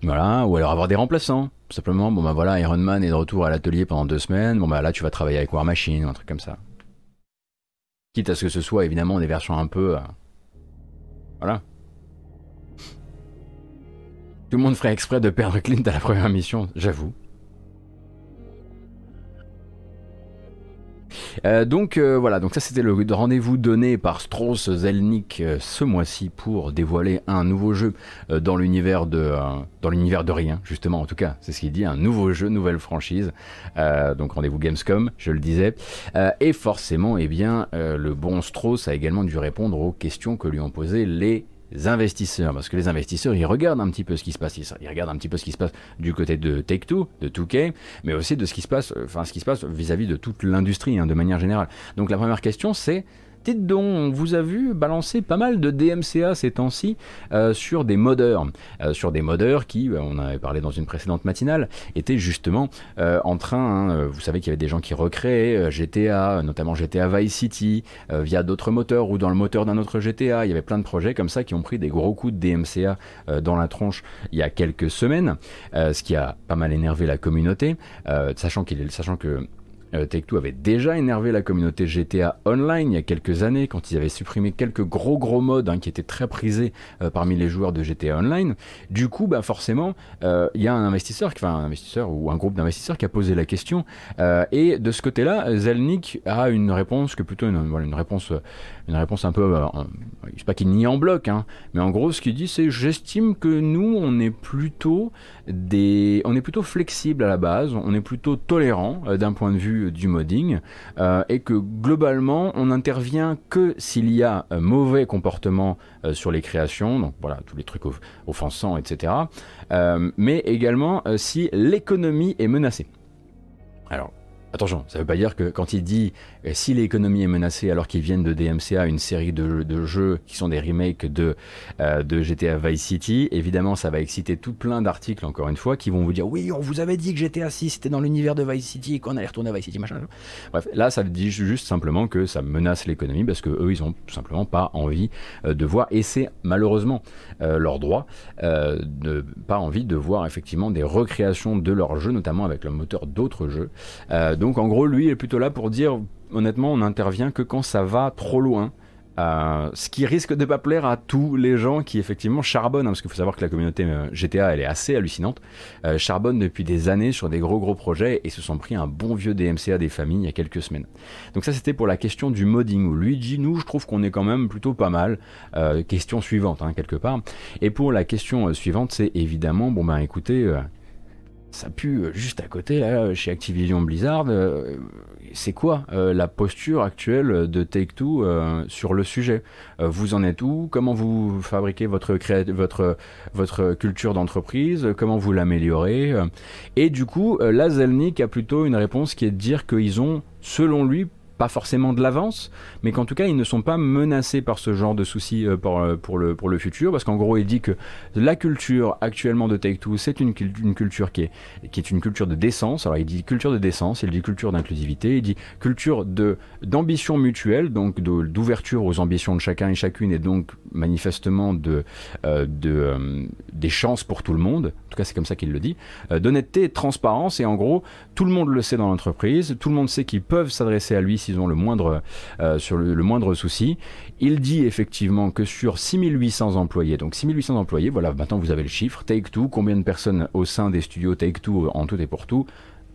Voilà, ou alors avoir des remplaçants. Simplement, bon bah voilà, Iron Man est de retour à l'atelier pendant deux semaines, bon bah là tu vas travailler avec War Machine, ou un truc comme ça. Quitte à ce que ce soit évidemment des versions un peu... Euh, voilà. Tout le monde ferait exprès de perdre Clint à la première mission, j'avoue. Euh, donc euh, voilà, donc ça c'était le rendez-vous donné par Strauss Zelnick euh, ce mois-ci pour dévoiler un nouveau jeu dans l'univers de rien justement. En tout cas c'est ce qu'il dit un nouveau jeu nouvelle franchise. Donc rendez-vous Gamescom je le disais. Et forcément eh bien le bon Strauss a également dû répondre aux questions que lui ont posées les investisseurs, parce que les investisseurs, ils regardent un petit peu ce qui se passe, ils regardent un petit peu ce qui se passe du côté de Take-Two, de 2K, mais aussi de ce qui se passe, enfin ce qui se passe vis-à-vis de toute l'industrie, hein, de manière générale. Donc la première question, c'est Donc, on vous a vu balancer pas mal de DMCA ces temps-ci euh, sur des modeurs, euh, sur des modeurs qui, euh, on avait parlé dans une précédente matinale, étaient justement en train, hein, vous savez qu'il y avait des gens qui recréaient GTA, notamment GTA Vice City, via d'autres moteurs ou dans le moteur d'un autre GTA. Il y avait plein de projets comme ça qui ont pris des gros coups de DMCA dans la tronche il y a quelques semaines, ce qui a pas mal énervé la communauté, sachant que Take-Two avait déjà énervé la communauté GTA Online il y a quelques années quand ils avaient supprimé quelques gros gros modes hein, qui étaient très prisés parmi les joueurs de GTA Online. Du coup, bah forcément, il y a un investisseur, enfin un investisseur ou un groupe d'investisseurs qui a posé la question. et de ce côté-là, Zelnik a une réponse que plutôt une, réponse, une réponse un peu, je sais pas qu'il nie en bloc, hein, mais en gros, ce qu'il dit, c'est j'estime que nous, on est plutôt des, on est plutôt flexible à la base, on est plutôt tolérant euh, d'un point de vue du modding, euh, et que globalement, on n'intervient que s'il y a un mauvais comportement euh, sur les créations, donc voilà, tous les trucs offensants, etc. mais également si l'économie est menacée. Alors, Attention, ça ne veut pas dire que quand il dit euh, si l'économie est menacée alors qu'ils viennent de DMCA une série de, jeux qui sont des remakes de, euh, GTA Vice City, évidemment ça va exciter tout plein d'articles encore une fois qui vont vous dire oui on vous avait dit que GTA 6 était dans l'univers de Vice City et qu'on allait retourner à Vice City machin. Bref, là ça dit juste simplement que ça menace l'économie parce que eux ils ont tout simplement pas envie euh, de voir et c'est malheureusement leur droit de pas envie de voir effectivement des recréations de leurs jeux notamment avec le moteur d'autres jeux donc en gros, lui est plutôt là pour dire, honnêtement, on n'intervient que quand ça va trop loin. Euh, ce qui risque de pas plaire à tous les gens qui effectivement charbonnent, hein, parce qu'il faut savoir que la communauté euh, GTA elle est assez hallucinante, euh, charbonne depuis des années sur des gros gros projets et se sont pris un bon vieux DMCA des familles il y a quelques semaines. Donc ça c'était pour la question du modding où lui dit nous je trouve qu'on est quand même plutôt pas mal. question suivante hein, quelque part. Et pour la question suivante c'est évidemment bon ben écoutez ça pue euh, juste à côté, là, chez Activision Blizzard. Euh, c'est quoi euh, la posture actuelle de Take-Two sur le sujet? Vous en êtes où? Comment vous fabriquez votre culture d'entreprise? Comment vous l'améliorez? Et du coup, là, Zelnik a plutôt une réponse qui est de dire qu'ils ont, selon lui, pas forcément de l'avance, mais qu'en tout cas ils ne sont pas menacés par ce genre de soucis euh, pour, euh, pour, le, pour le futur, parce qu'en gros il dit que la culture actuellement de Take-Two c'est une, une, culture qui est, qui est une culture de décence, alors il dit culture de décence, il dit culture d'inclusivité, il dit culture de d'ambition mutuelle, donc d'ouverture aux ambitions de chacun et chacune, et donc manifestement de, euh, de des chances pour tout le monde, en tout cas c'est comme ça qu'il le dit, d'honnêteté et de transparence, et en gros tout le monde le sait dans l'entreprise, tout le monde sait qu'ils peuvent s'adresser à lui si ont le moindre, euh, sur le, moindre souci. Il dit effectivement que sur 6800 employés, donc 6800 employés, voilà, maintenant vous avez le chiffre, Take-Two, combien de personnes au sein des studios Take-Two en tout et pour tout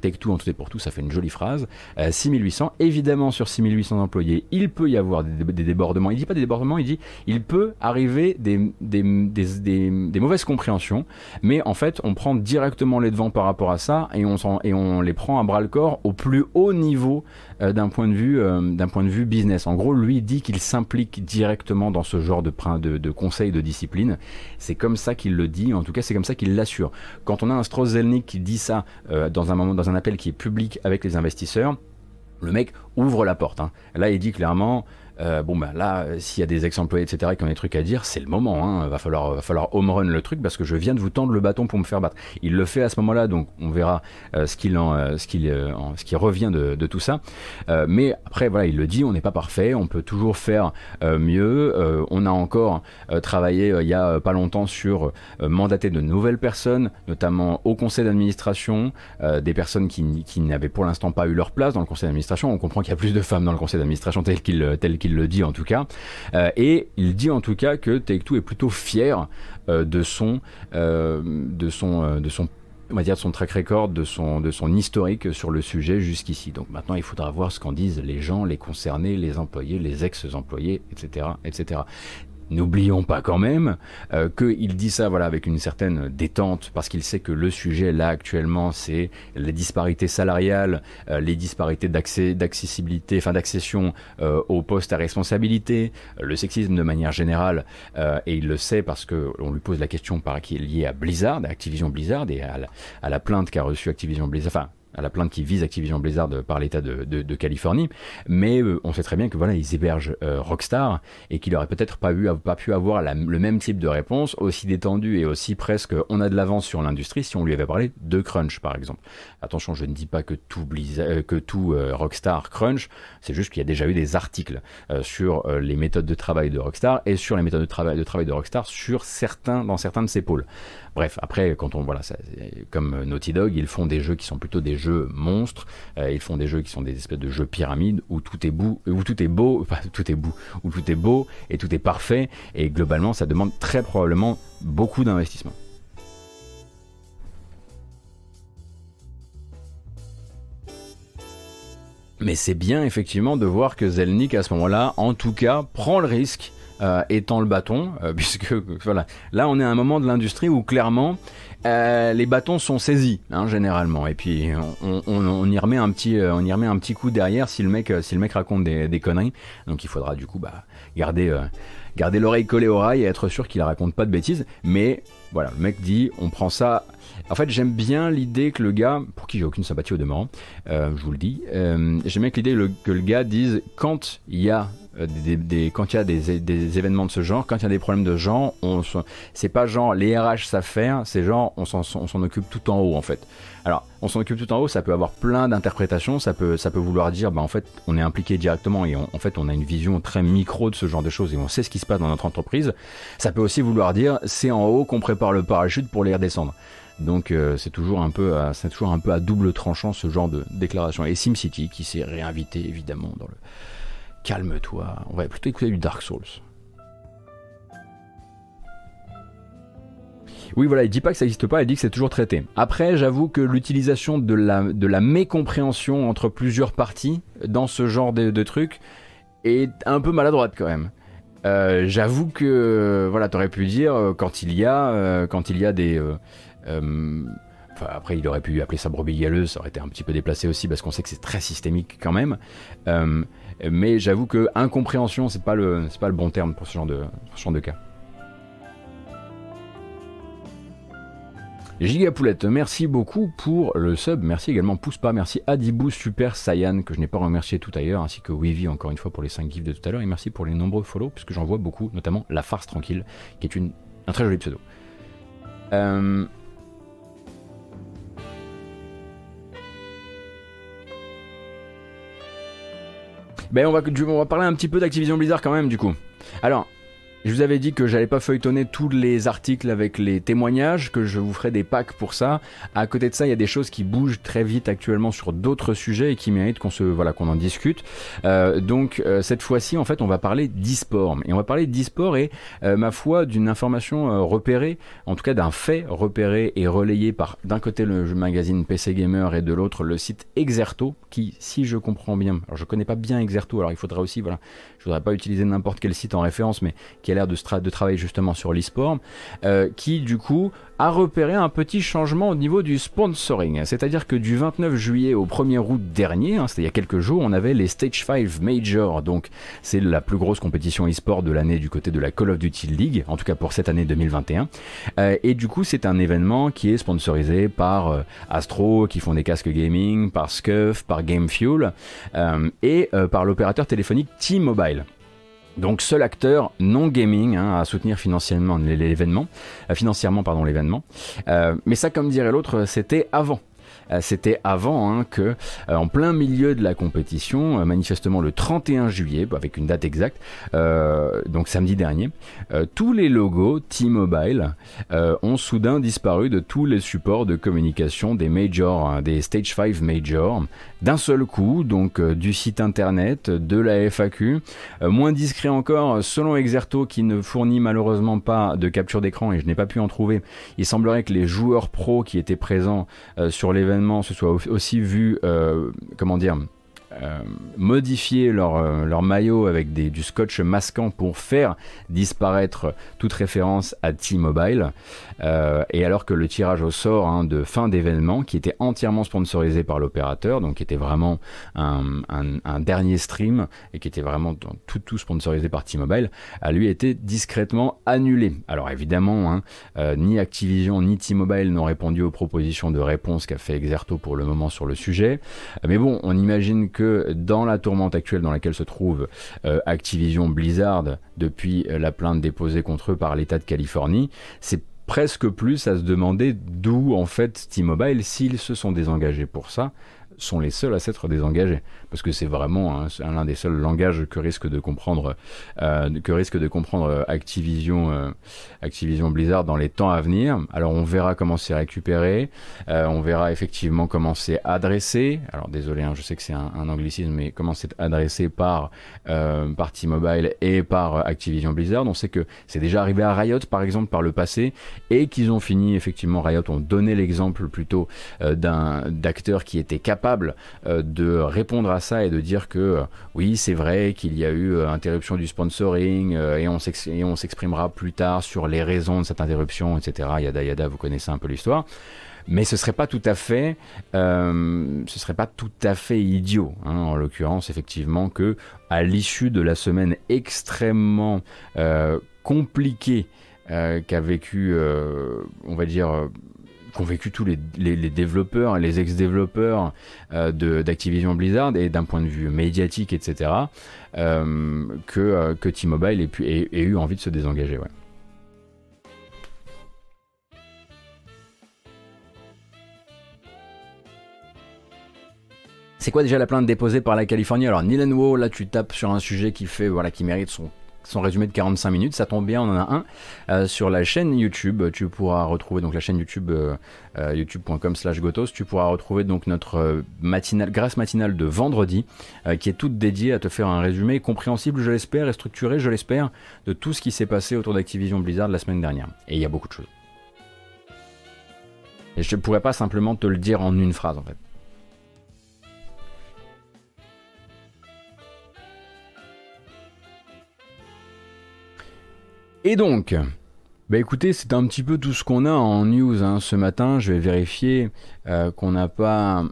Take tout en tout et pour tout, ça fait une jolie phrase. 6800, euh, évidemment sur 6800 employés, il peut y avoir des, débordements. Il dit pas des débordements, il dit il peut arriver des, mauvaises compréhensions, mais en fait on prend directement les devants par rapport à ça et on, les prend à bras le corps au plus haut niveau euh, d'un point de vue euh, d'un point de vue business. En gros, lui dit qu'il s'implique directement dans ce genre de, de, de conseils de discipline. C'est comme ça qu'il le dit. En tout cas, c'est comme ça qu'il l'assure. Quand on a un Strauss qui dit ça dans un moment dans un appel qui est public avec les investisseurs, le mec ouvre la porte. Hein. Là, il dit clairement, euh, bon ben là, euh, s'il y a des ex-employés, etc., qui ont des trucs à dire, c'est le moment. Hein. Va falloir, va falloir home run le truc parce que je viens de vous tendre le bâton pour me faire battre. Il le fait à ce moment-là, donc on verra euh, ce qu'il en, ce qu'il, ce qui revient de, de tout ça. mais après, voilà, il le dit, on n'est pas parfait, on peut toujours faire mieux. on a encore travaillé il y a pas longtemps sur mandater de nouvelles personnes, notamment au conseil d'administration, des personnes qui, qui n'avaient pour l'instant pas eu leur place dans le conseil d'administration. On comprend qu'il y a plus de femmes dans le conseil d'administration tel qu'il tel il le dit en tout cas. Euh, et il dit en tout cas que Take-Two est plutôt fier euh, de son, euh, de son, de son on va dire de son track record, de son, de son historique sur le sujet jusqu'ici. Donc maintenant, il faudra voir ce qu'en disent les gens, les concernés, les employés, les ex-employés, etc., etc. N'oublions pas quand même euh, qu'il dit ça voilà avec une certaine détente parce qu'il sait que le sujet là actuellement c'est les disparités salariales, euh, les disparités d'accessibilité, enfin d'accession euh, aux postes à responsabilité, le sexisme de manière générale et il le sait parce que on lui pose la question par qui est liée à Blizzard, à Activision Blizzard et à la, à la plainte qu'a reçue Activision Blizzard, à la plainte qui vise Activision Blizzard par l'État de, Californie, mais euh, on sait très bien que voilà ils hébergent euh, Rockstar et qu'il aurait peut-être pas, pu avoir le même type de réponse aussi détendue et aussi presque on a de l'avance sur l'industrie si on lui avait parlé de crunch par exemple. Attention, je ne dis pas que tout, euh, que tout Rockstar crunch, c'est juste qu'il y a déjà eu des articles sur les méthodes de travail de Rockstar et sur les méthodes de travail de, travail de Rockstar sur certains dans certains de ses pôles. Bref, après quand on voilà, ça, comme Naughty Dog, ils font des jeux qui sont plutôt des jeux monstres. ils font des jeux qui sont des espèces de jeux pyramides où tout est beau, où tout est beau, tout est beau, où tout est beau et tout est parfait. Et globalement, ça demande très probablement beaucoup d'investissement. Mais c'est bien effectivement de voir que Zelnik à ce moment-là, en tout cas, prend le risque euh, étant le bâton, euh, puisque voilà, là on est à un moment de l'industrie où clairement euh, les bâtons sont saisis hein, généralement, et puis on, y remet un petit, on y remet un petit coup derrière si le mec, si le mec raconte des, conneries. Donc il faudra du coup bah, garder, garder l'oreille collée au rail et être sûr qu'il raconte pas de bêtises. Mais voilà, le mec dit, on prend ça en fait, j'aime bien l'idée que le gars, pour qui j'ai aucune sympathie au demeurant, euh, je vous le dis, euh, j'aime bien que l'idée que le gars dise quand il y a euh, des, quand il y a des, événements de ce genre, quand il y a des problèmes de genre, on c'est pas genre les RH savent faire, c'est genre on s'en occupe tout en haut en fait. Alors, on s'en occupe tout en haut, ça peut avoir plein d'interprétations, ça peut, ça peut vouloir dire, bah en fait, on est impliqué directement et en fait, on a une vision très micro de ce genre de choses et on sait ce qui se passe dans notre entreprise. Ça peut aussi vouloir dire, c'est en haut qu'on prépare le parachute pour les redescendre. Donc euh, c'est toujours un peu à, toujours un peu à double tranchant ce genre de déclaration. Et SimCity qui s'est réinvité évidemment dans le calme-toi. On va plutôt écouter du Dark Souls. Oui, voilà, il dit pas que ça n'existe pas, il dit que c'est toujours traité. Après, j'avoue que l'utilisation de la, de la mécompréhension entre plusieurs parties dans ce genre de, trucs est un peu maladroite quand même. Euh, j'avoue que voilà, t'aurais pu dire euh, quand il y a quand il y a des après, il aurait pu appeler ça brebis galeuse, ça aurait été un petit peu déplacé aussi parce qu'on sait que c'est très systémique quand même. Euh, mais j'avoue que incompréhension, c'est pas le, pas le bon terme pour ce genre de, ce genre de cas. Gigapoulette, merci beaucoup pour le sub. Merci également Pouspa, merci Adibou Super Saiyan que je n'ai pas remercié tout ailleurs, ainsi que Wavy encore une fois pour les 5 gifs de tout à l'heure. Et merci pour les nombreux follow, puisque j'en vois beaucoup, notamment La Farce Tranquille, qui est une, un très joli pseudo. Euh, Ben on va, on va parler un petit peu d'Activision Blizzard quand même du coup. Alors, je vous avais dit que j'allais pas feuilletonner tous les articles avec les témoignages, que je vous ferai des packs pour ça. À côté de ça, il y a des choses qui bougent très vite actuellement sur d'autres sujets et qui méritent qu'on se voilà qu'on en discute. Euh, donc euh, cette fois-ci, en fait, on va parler d'e-sport et on va parler d'e-sport et euh, ma foi d'une information repérée, en tout cas d'un fait repéré et relayé par d'un côté le magazine PC Gamer et de l'autre le site Exerto, qui, si je comprends bien, alors je connais pas bien Exerto, alors il faudrait aussi voilà, je voudrais pas utiliser n'importe quel site en référence, mais qui l'air de, de, travailler justement sur l'e-sport, euh, qui du coup a repéré un petit changement au niveau du sponsoring. C'est-à-dire que du 29 juillet au 1er août dernier, hein, c'était il y a quelques jours, on avait les Stage 5 Major, donc c'est la plus grosse compétition e-sport de l'année du côté de la Call of Duty League, en tout cas pour cette année 2021. Euh, et du coup, c'est un événement qui est sponsorisé par euh, Astro, qui font des casques gaming, par Scuf, par GameFuel, et par l'opérateur téléphonique T-Mobile. Donc seul acteur non gaming hein, à soutenir financièrement l'événement, euh, financièrement pardon l'événement. Euh, mais ça, comme dirait l'autre, c'était avant. Euh, c'était avant hein, que, en plein milieu de la compétition, manifestement le 31 juillet, avec une date exacte, donc samedi dernier, tous les logos T-Mobile ont soudain disparu de tous les supports de communication des majors, hein, des Stage 5 majors, d'un seul coup, donc du site internet, de la FAQ, moins discret encore, selon Exerto qui ne fournit malheureusement pas de capture d'écran et je n'ai pas pu en trouver, il semblerait que les joueurs pros qui étaient présents sur l'événement se soit aussi vu, euh, comment dire, euh, modifier leur, euh, leur, maillot avec du scotch masquant pour faire disparaître toute référence à T-Mobile. Euh, et alors que le tirage au sort hein, de fin d'événement, qui était entièrement sponsorisé par l'opérateur, donc qui était vraiment un, dernier stream et qui était vraiment tout, tout sponsorisé par T-Mobile, a lui été discrètement annulé. Alors évidemment, hein, ni Activision ni T-Mobile n'ont répondu aux propositions de réponse qu'a fait Exerto pour le moment sur le sujet. Mais bon, on imagine que dans la tourmente actuelle dans laquelle se trouve euh, Activision Blizzard depuis la plainte déposée contre eux par l'État de Californie, c'est presque plus à se demander d'où en fait T-Mobile, s'ils se sont désengagés pour ça, sont les seuls à s'être désengagés, parce que c'est vraiment l'un des seuls langages que risque de comprendre, euh, que de comprendre euh, Activision, euh, Activision Blizzard dans les temps à venir. Alors on verra comment c'est récupéré, on verra effectivement comment c'est adressé. Alors désolé, hein, je sais que c'est un, anglicisme, mais comment c'est adressé par par T-Mobile et par Activision Blizzard. On sait que c'est déjà arrivé à Riot par exemple par le passé et qu'ils ont fini effectivement Riot ont donné l'exemple plutôt d'un d'acteur qui était capable euh, de répondre à ça et de dire que euh, oui, c'est vrai qu'il y a eu euh, interruption du sponsoring et on s'exprimera plus tard sur les raisons de cette interruption, etc. Yada yada, vous connaissez un peu l'histoire mais ce serait pas tout à fait, ce serait pas tout à fait idiot, hein, en l'occurrence effectivement que à l'issue de la semaine extrêmement compliquée qu'a vécu, on va dire qu'ont vécu tous les, développeurs, les ex-développeurs euh, d'Activision Blizzard, et d'un point de vue médiatique, etc., euh, que, euh, que T-Mobile ait, eu envie de se désengager. C'est quoi déjà la plainte déposée par la Californie? Alors Nilenwo, là tu tapes sur un sujet qui fait voilà qui mérite son son résumé de 45 minutes. Ça tombe bien, on en a un euh, sur la chaîne YouTube. Tu pourras retrouver donc la chaîne YouTube euh, euh, youtube.com/slash gotos. Tu pourras retrouver donc notre matinale, grâce matinale de vendredi, qui est toute dédiée à te faire un résumé compréhensible, je l'espère, et structuré, je l'espère, de tout ce qui s'est passé autour d'Activision Blizzard la semaine dernière. Et il y a beaucoup de choses. Et je ne pourrais pas simplement te le dire en une phrase en fait. Et donc, bah écoutez, c'est un petit peu tout ce qu'on a en news hein. ce matin. Je vais vérifier euh, qu'on n'a pas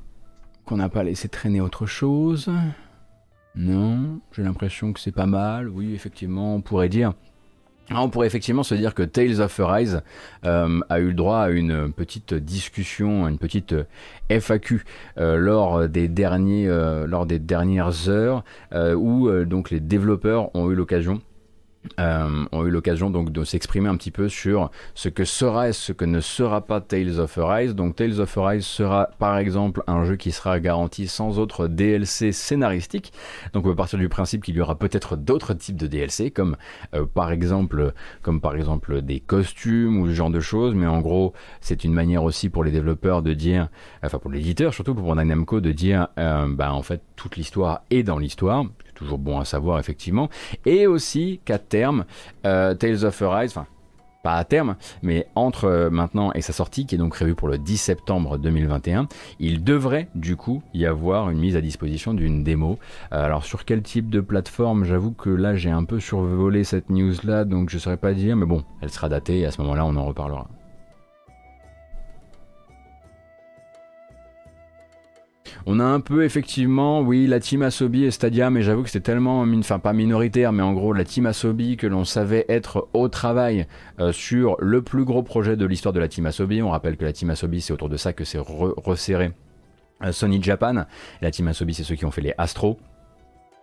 pas laissé traîner autre chose. Non, j'ai l'impression que c'est pas mal. Oui, effectivement, on pourrait dire. On pourrait effectivement se dire que Tales of Arise euh, a eu le droit à une petite discussion, une petite FAQ euh, lors des derniers, lors des dernières heures, où donc les développeurs ont eu l'occasion euh, ont eu l'occasion donc de s'exprimer un petit peu sur ce que sera et ce que ne sera pas Tales of Arise. Donc Tales of Arise sera par exemple un jeu qui sera garanti sans autre DLC scénaristique. Donc on peut partir du principe qu'il y aura peut-être d'autres types de DLC comme euh, par exemple comme par exemple des costumes ou ce genre de choses. Mais en gros c'est une manière aussi pour les développeurs de dire, enfin pour l'éditeur surtout pour Namco de dire, euh, bah en fait toute l'histoire est dans l'histoire toujours bon à savoir effectivement, et aussi qu'à terme, euh, Tales of Arise, enfin pas à terme, mais entre euh, maintenant et sa sortie, qui est donc prévue pour le 10 septembre 2021, il devrait du coup y avoir une mise à disposition d'une démo. Euh, alors sur quel type de plateforme? J'avoue que là j'ai un peu survolé cette news là, donc je ne saurais pas dire, mais bon, elle sera datée et à ce moment-là on en reparlera. On a un peu effectivement, oui, la team Asobi et Stadia, mais j'avoue que c'était tellement, enfin pas minoritaire, mais en gros la team Asobi que l'on savait être au travail euh, sur le plus gros projet de l'histoire de la team Asobi. On rappelle que la team Asobi, c'est autour de ça que c'est resserré euh, Sony Japan. la team Asobi, c'est ceux qui ont fait les Astro,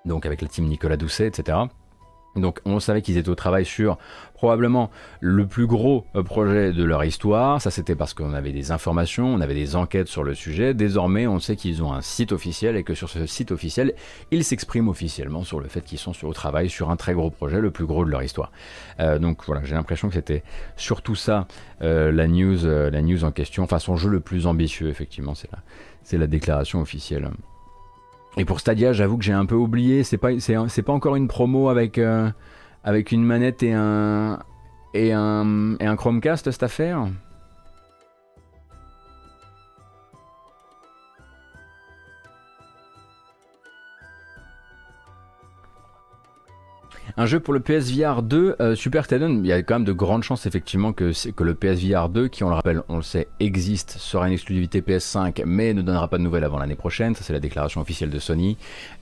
donc avec la team Nicolas Doucet, etc. Donc on savait qu'ils étaient au travail sur probablement le plus gros euh, projet de leur histoire. Ça c'était parce qu'on avait des informations, on avait des enquêtes sur le sujet. Désormais on sait qu'ils ont un site officiel et que sur ce site officiel ils s'expriment officiellement sur le fait qu'ils sont au travail sur un très gros projet, le plus gros de leur histoire. Euh, donc voilà, j'ai l'impression que c'était surtout ça euh, la, news, la news en question. Enfin son jeu le plus ambitieux effectivement, c'est la, c'est la déclaration officielle. Et pour Stadia, j'avoue que j'ai un peu oublié. C'est pas, encore une promo avec, euh, avec une manette et un, et un, et un Chromecast cette affaire? Un jeu pour le PSVR 2, euh, Super Titan, il y a quand même de grandes chances effectivement que, le PSVR 2, qui on le rappelle, on le sait, existe, sera une exclusivité PS5, mais ne donnera pas de nouvelles avant l'année prochaine. Ça c'est la déclaration officielle de Sony.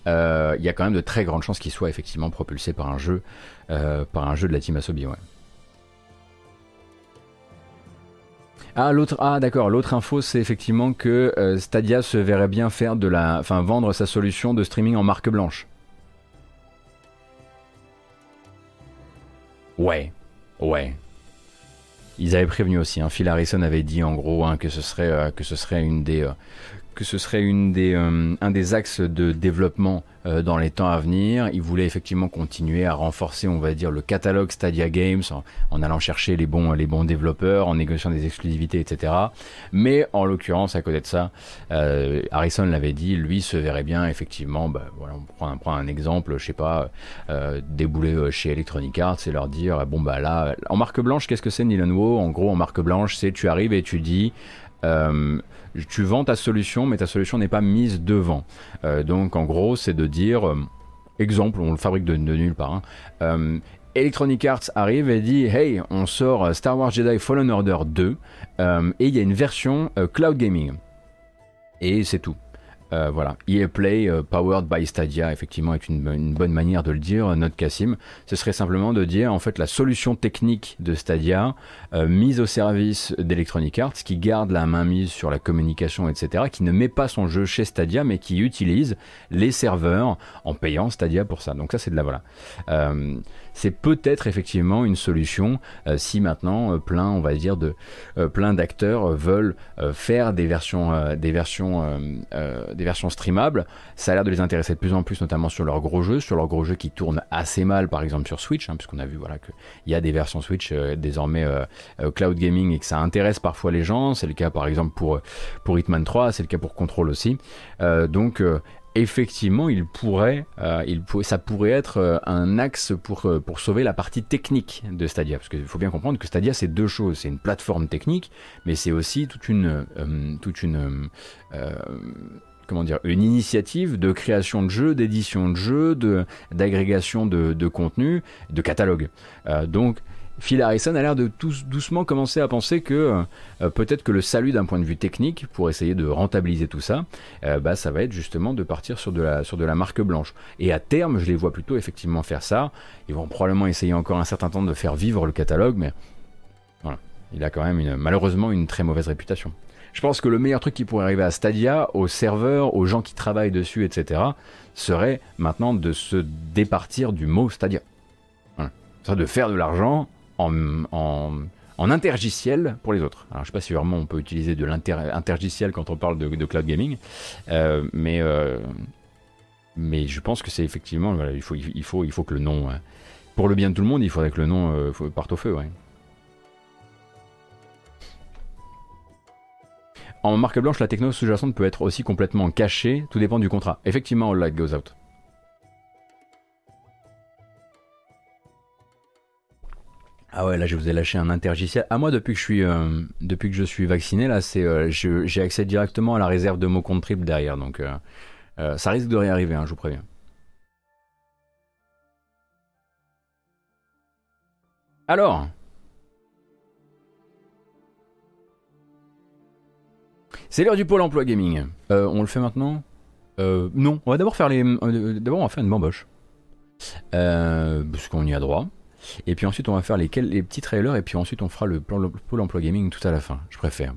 Euh, il y a quand même de très grandes chances qu'il soit effectivement propulsé par un jeu, euh, par un jeu de la team Asobi. Ah, ah d'accord, l'autre info c'est effectivement que Stadia se verrait bien faire de la, enfin vendre sa solution de streaming en marque blanche. Ouais, ouais. Ils avaient prévenu aussi. Hein. Phil Harrison avait dit en gros hein, que ce serait euh, que ce serait une des euh, que ce serait une des, un des axes de développement euh, dans les temps à venir. Il voulait effectivement continuer à renforcer, on va dire, le catalogue Stadia Games en, allant chercher les bons, les bons développeurs, en négociant des exclusivités, etc. Mais en l'occurrence, à côté de ça, euh, Harrison l'avait dit, lui se verrait bien effectivement. Bah, voilà, on prend, un exemple, je sais pas, euh, débouler chez Electronic Arts et leur dire, bon bah là, en marque blanche, qu'est-ce que c'est Nilan En gros, en marque blanche, c'est tu arrives et tu dis. Euh, tu vends ta solution, mais ta solution n'est pas mise devant. Euh, donc en gros, c'est de dire, euh, exemple, on le fabrique de, nulle part. Hein. Euh, Electronic Arts arrive et dit Hey, on sort Star Wars Jedi Fallen Order 2 et il y a une version cloud gaming. Et c'est tout. Euh, voilà, EA Play euh, powered by Stadia, effectivement, est une, bonne manière de le dire, notre Cassim. Ce serait simplement de dire, en fait, la solution technique de Stadia, euh, mise au service d'Electronic Arts, qui garde la main mise sur la communication, etc., qui ne met pas son jeu chez Stadia, mais qui utilise les serveurs en payant Stadia pour ça. Donc ça, c'est de la voilà c'est peut-être effectivement une solution euh, si maintenant euh, euh, plein d'acteurs veulent faire des versions streamables. Ça a l'air de les intéresser de plus en plus, notamment sur leurs gros jeux, sur leurs gros jeux qui tournent assez mal, par exemple sur Switch, hein, puisqu'on a vu voilà qu'il y a des versions Switch désormais cloud gaming et que ça intéresse parfois les gens. C'est le cas par exemple pour pour Hitman 3, c'est le cas pour Control aussi. donc effectivement, il pourrait, euh, ça pourrait être euh, un axe pour, euh, pour sauver la partie technique de Stadia. Parce qu'il faut bien comprendre que Stadia, c'est deux choses. C'est une plateforme technique, mais c'est aussi toute une, comment dire, une initiative de création de jeux, d'édition de jeux, d'agrégation de, de, contenu, de catalogue. donc, Phil Harrison a l'air de tous doucement commencer à penser que euh, euh, peut-être que le salut d'un point de vue technique, pour essayer de rentabiliser tout ça, euh, bah, ça va être justement de partir sur de, la, sur de la marque blanche. Et à terme, je les vois plutôt effectivement faire ça. Ils vont probablement essayer encore un certain temps de faire vivre le catalogue, mais voilà. Il a quand même une, malheureusement une très mauvaise réputation. Je pense que le meilleur truc qui pourrait arriver à Stadia, aux serveurs, aux gens qui travaillent dessus, etc., serait maintenant de se départir du mot Stadia. Voilà. Ça, de faire de l'argent en, intergiciel pour les autres. Alors je sais pas si vraiment on peut utiliser de l'intergiciel quand on parle de, cloud gaming, euh, mais, euh, mais je pense que c'est effectivement, il, faut, il, faut, il faut que le nom, euh, pour le bien de tout le monde, il faudrait que le nom parte au feu. En marque blanche, la techno sous-jacente peut être aussi complètement cachée, tout dépend du contrat. Effectivement, all light goes out. Ah ouais, là je vous ai lâché un intergiciel. À moi depuis que je suis euh, depuis que je suis vacciné là, c'est euh, j'ai accès directement à la réserve de mots contre triple derrière, donc euh, ça risque de réarriver, hein, je vous préviens. Alors, c'est l'heure du pôle emploi gaming. on le fait maintenant? Non, on va d'abord faire les d'abord on va faire une bamboche parce qu'on y a droit. Et puis ensuite, on va faire les, petits trailers et puis ensuite, on fera le plan Pôle emploi gaming tout à la fin. Je préfère.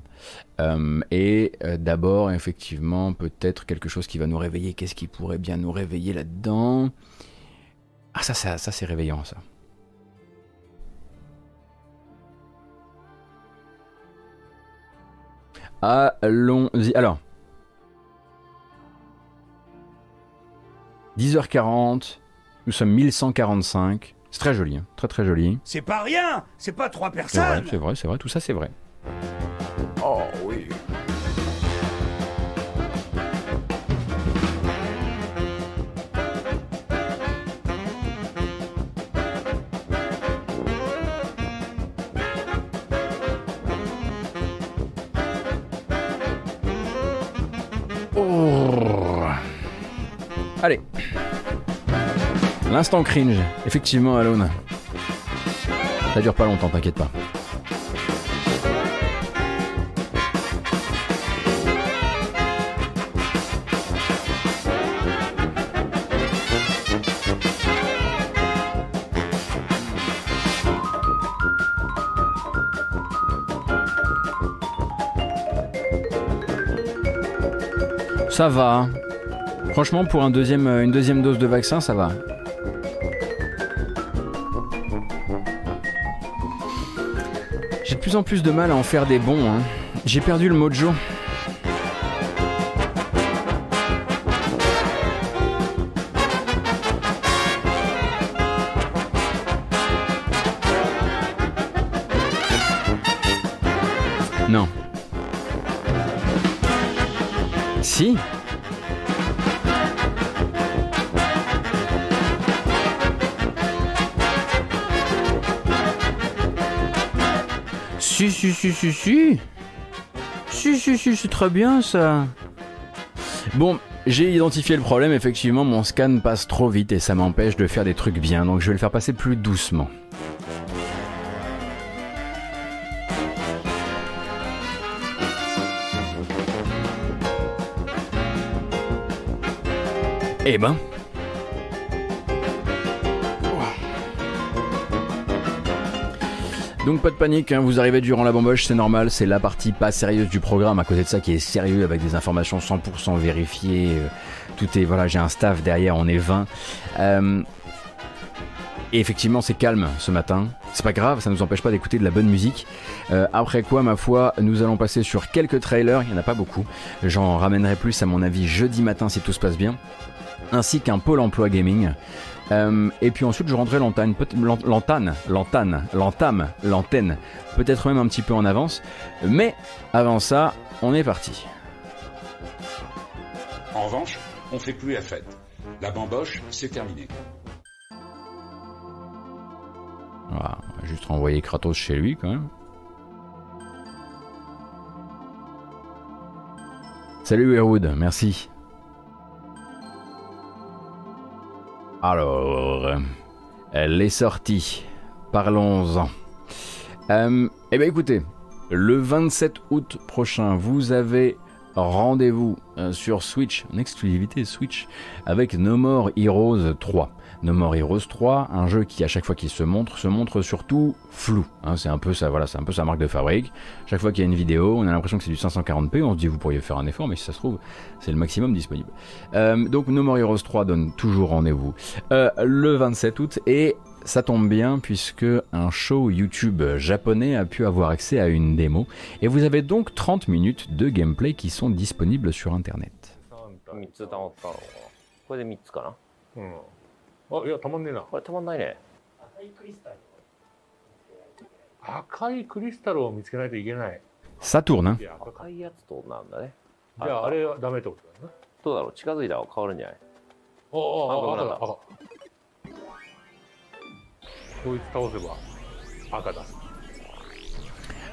Euh, et euh, d'abord, effectivement, peut-être quelque chose qui va nous réveiller. Qu'est-ce qui pourrait bien nous réveiller là-dedans? Ah, ça, ça, ça c'est réveillant, ça. Allons-y. Alors. 10h40, nous sommes 1145. C'est très joli, hein. très très joli. C'est pas rien, c'est pas trois personnes. C'est vrai, c'est vrai, tout ça c'est vrai. L'instant cringe, effectivement, Alone. Ça dure pas longtemps, t'inquiète pas. Ça va. Franchement, pour un deuxième, une deuxième dose de vaccin, ça va. En plus de mal à en faire des bons. Hein. J'ai perdu le mojo. Si, si, si, si, si. Si, si, c'est très bien ça. Bon, j'ai identifié le problème, effectivement, mon scan passe trop vite et ça m'empêche de faire des trucs bien, donc je vais le faire passer plus doucement. Eh ben. Donc pas de panique, hein, vous arrivez durant la bamboche, c'est normal, c'est la partie pas sérieuse du programme, à côté de ça qui est sérieux avec des informations 100% vérifiées, euh, tout est, voilà, j'ai un staff derrière, on est 20. Euh, et effectivement c'est calme ce matin, c'est pas grave, ça ne nous empêche pas d'écouter de la bonne musique. Euh, après quoi, ma foi, nous allons passer sur quelques trailers, il n'y en a pas beaucoup, j'en ramènerai plus à mon avis jeudi matin si tout se passe bien ainsi qu'un pôle emploi gaming. Euh, et puis ensuite, je rendrai l'antenne, l'antenne, l'antenne, l'entame, l'antenne, peut-être même un petit peu en avance. Mais avant ça, on est parti. En revanche, on fait plus la fête. La bamboche, c'est terminé. Voilà, on va juste renvoyer Kratos chez lui quand même. Salut Erwood, merci. Alors, elle est sortie. Parlons-en. Euh, eh bien écoutez, le 27 août prochain, vous avez rendez-vous euh, sur Switch, en exclusivité Switch, avec No More Heroes 3. No More Heroes 3, un jeu qui à chaque fois qu'il se montre, se montre surtout flou. Hein, c'est un peu voilà, c'est un peu sa marque de fabrique. Chaque fois qu'il y a une vidéo, on a l'impression que c'est du 540p, on se dit vous pourriez faire un effort, mais si ça se trouve, c'est le maximum disponible. Euh, donc No More Heroes 3 donne toujours rendez-vous euh, le 27 août et ça tombe bien puisque un show YouTube japonais a pu avoir accès à une démo et vous avez donc 30 minutes de gameplay qui sont disponibles sur internet. あいやたまんねえな。これたまんないね。赤いクリスタルを見つけないといけない。Tourne, hein. いや赤赤いやつとなんだねじゃああれはダメってことだよねどうだろう？近づいたら変わるんじゃない？ああ赤だ赤だ赤こいつ倒せば赤だ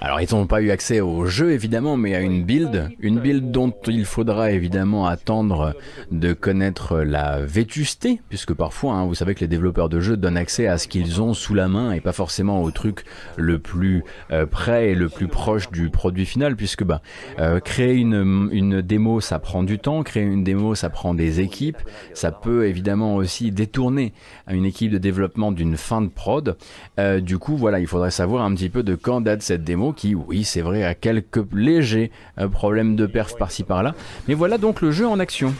Alors ils n'ont pas eu accès au jeu évidemment, mais à une build, une build dont il faudra évidemment attendre de connaître la vétusté, puisque parfois hein, vous savez que les développeurs de jeux donnent accès à ce qu'ils ont sous la main et pas forcément au truc le plus euh, près et le plus proche du produit final, puisque bah, euh, créer une, une démo ça prend du temps, créer une démo ça prend des équipes, ça peut évidemment aussi détourner une équipe de développement d'une fin de prod. Euh, du coup voilà, il faudrait savoir un petit peu de quand date cette démo qui, oui, c'est vrai, a quelques légers euh, problèmes de perf par-ci par-là. Mais voilà donc le jeu en action.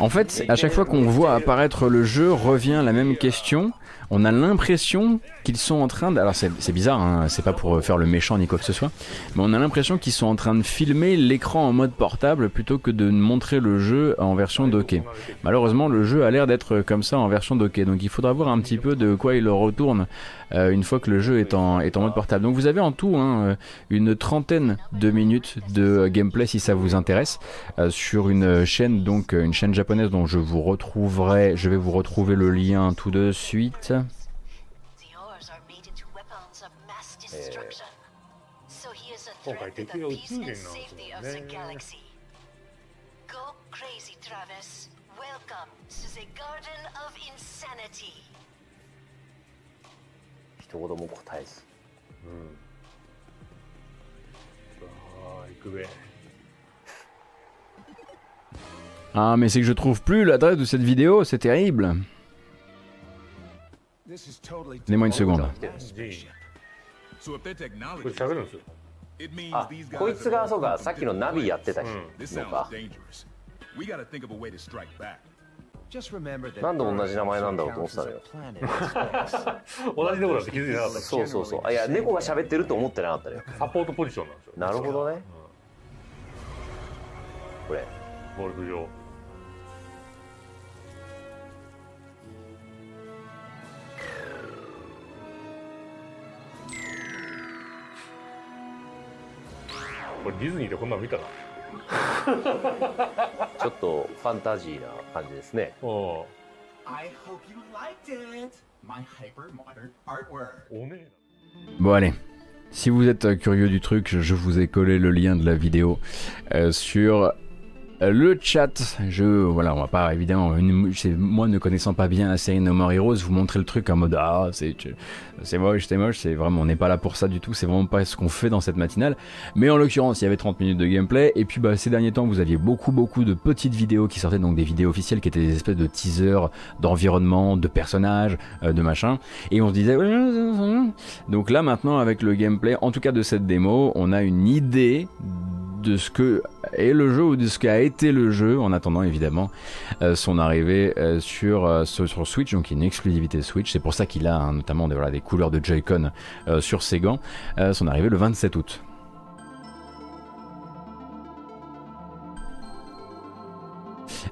En fait, à chaque fois qu'on voit apparaître le jeu, revient la même question. On a l'impression qu'ils sont en train de... Alors c'est bizarre, hein, c'est pas pour faire le méchant ni quoi que ce soit, mais on a l'impression qu'ils sont en train de filmer l'écran en mode portable plutôt que de montrer le jeu en version dockée. Malheureusement, le jeu a l'air d'être comme ça en version dockée, donc il faudra voir un petit peu de quoi il retourne euh, une fois que le jeu est en, est en mode portable. Donc vous avez en tout hein, euh, une trentaine de minutes de gameplay si ça vous intéresse euh, sur une chaîne donc euh, une chaîne japonaise dont je vous retrouverai, je vais vous retrouver le lien tout de suite. 今回 threat to 敵 the が宇 peace 宙人なん and です safety よ of the ね galaxy. Go crazy, Travis. Welcome to the Garden of Insanity. 一言も答えずさあ行くべ Ah mais c'est que je trouve plus l'adresse de cette vidéo, c'est terrible. Donnez-moi une seconde. ジーン So あこいつがそうかさっきのナビやってたうん This の sounds か.なんで同じ名前なんだろうと思ってたのよ同じところだって気づいてなかった。そうそうそう。あいや猫が喋ってると思ってなかったのよサポートポジションなんですよ。なるほどね。これ。ゴルフ場これディズニーでこんなの見たなちょっとファンタジーな感じですね I hope you liked it. My hyper modern artwork. おねえ Bon allez, si vous êtes euh, curieux du truc, je- je vous ai collé le lien de la vidéo euh, sur euh, le chat. Je voilà, on va pas évidemment, moi ne connaissant pas bien la série No More Heroes, vous montrer le truc en mode ah c'est c'est moche, c'est moche, c'est vraiment on n'est pas là pour ça du tout, c'est vraiment pas ce qu'on fait dans cette matinale. Mais en l'occurrence, il y avait 30 minutes de gameplay et puis bah ces derniers temps, vous aviez beaucoup beaucoup de petites vidéos qui sortaient donc des vidéos officielles qui étaient des espèces de teasers d'environnement, de personnages, euh, de machin et on se disait donc là maintenant avec le gameplay, en tout cas de cette démo, on a une idée de ce que est le jeu ou de ce qu'a été le jeu en attendant évidemment euh, son arrivée euh, sur, euh, sur Switch donc une exclusivité Switch. C'est pour ça qu'il a hein, notamment des, couleurs de Joy-Con sur ses gants son arrivée le 27 août.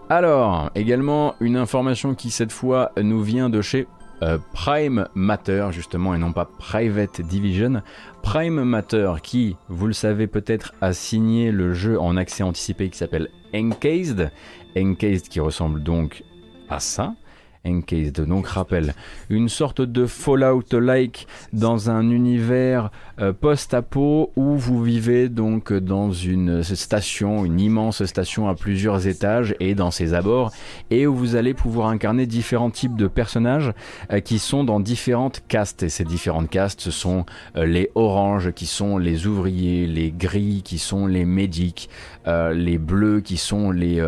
Alors, également une information qui cette fois nous vient de chez euh, Prime Matter justement et non pas Private Division. Prime Matter qui, vous le savez peut-être, a signé le jeu en accès anticipé qui s'appelle Encased. Encased qui ressemble donc à ça. Encased, donc rappel, une sorte de Fallout-like dans un univers euh, post-apo où vous vivez donc dans une station, une immense station à plusieurs étages et dans ses abords, et où vous allez pouvoir incarner différents types de personnages euh, qui sont dans différentes castes. Et ces différentes castes, ce sont euh, les oranges qui sont les ouvriers, les gris qui sont les médics, les bleus qui sont les...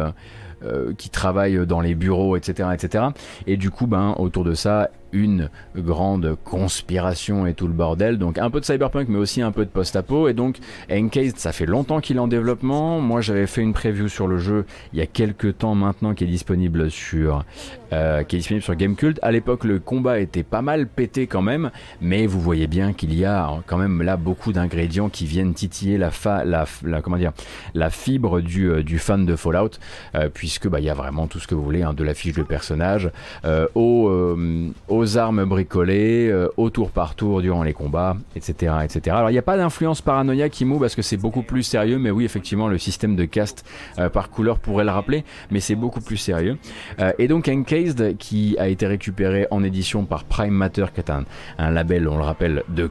euh, qui travaillent dans les bureaux, etc., etc. Et du coup, ben, autour de ça, une grande conspiration et tout le bordel. Donc un peu de cyberpunk, mais aussi un peu de post-apo. Et donc Encased, ça fait longtemps qu'il est en développement. Moi, j'avais fait une preview sur le jeu il y a quelques temps maintenant, qui est disponible sur, euh, qui est disponible sur Gamecult. À l'époque, le combat était pas mal pété quand même, mais vous voyez bien qu'il y a quand même là beaucoup d'ingrédients qui viennent titiller la, fa la, comment dire, la fibre du, euh, du fan de Fallout, euh, puisque bah il y a vraiment tout ce que vous voulez, hein, de la fiche de personnage euh, euh, armes bricolées, euh, au tour par tour durant les combats, etc., etc. Alors il n'y a pas d'influence paranoïa qui mou parce que c'est beaucoup plus sérieux, mais oui effectivement le système de cast euh, par couleur pourrait le rappeler, mais c'est beaucoup plus sérieux. Euh, et donc Encased qui a été récupéré en édition par Prime Matter, qui est un, label, on le rappelle, de,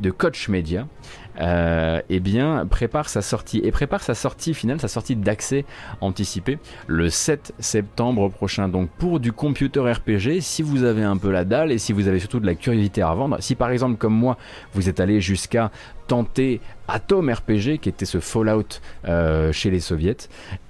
de Coach Media. Euh, eh bien, prépare sa sortie et prépare sa sortie finale, sa sortie d'accès anticipée le 7 septembre prochain. Donc, pour du computer RPG, si vous avez un peu la dalle et si vous avez surtout de la curiosité à revendre, si par exemple, comme moi, vous êtes allé jusqu'à tenter Atom RPG, qui était ce Fallout euh, chez les soviets,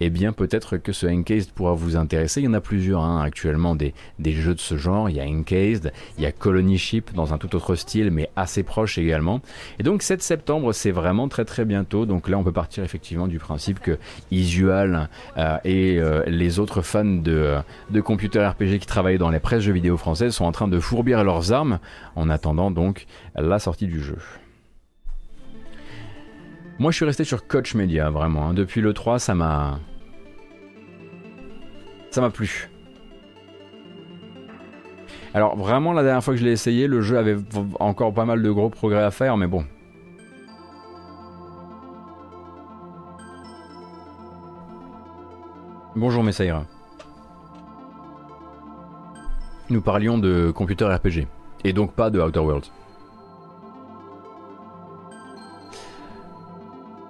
eh bien peut-être que ce Encased pourra vous intéresser. Il y en a plusieurs hein, actuellement des, des jeux de ce genre. Il y a Encased, il y a Colony Ship dans un tout autre style, mais assez proche également. Et donc 7 septembre, c'est vraiment très très bientôt. Donc là, on peut partir effectivement du principe que Isual euh, et euh, les autres fans de, de computer RPG qui travaillent dans les presses jeux vidéo françaises sont en train de fourbir leurs armes en attendant donc la sortie du jeu. Moi, je suis resté sur Coach Media, vraiment. hein. Depuis le 3, ça m'a. Ça m'a plu. Alors, vraiment, la dernière fois que je l'ai essayé, le jeu avait encore pas mal de gros progrès à faire, mais bon. Bonjour Messaïra. Nous parlions de computer RPG, et donc pas de Outer Worlds.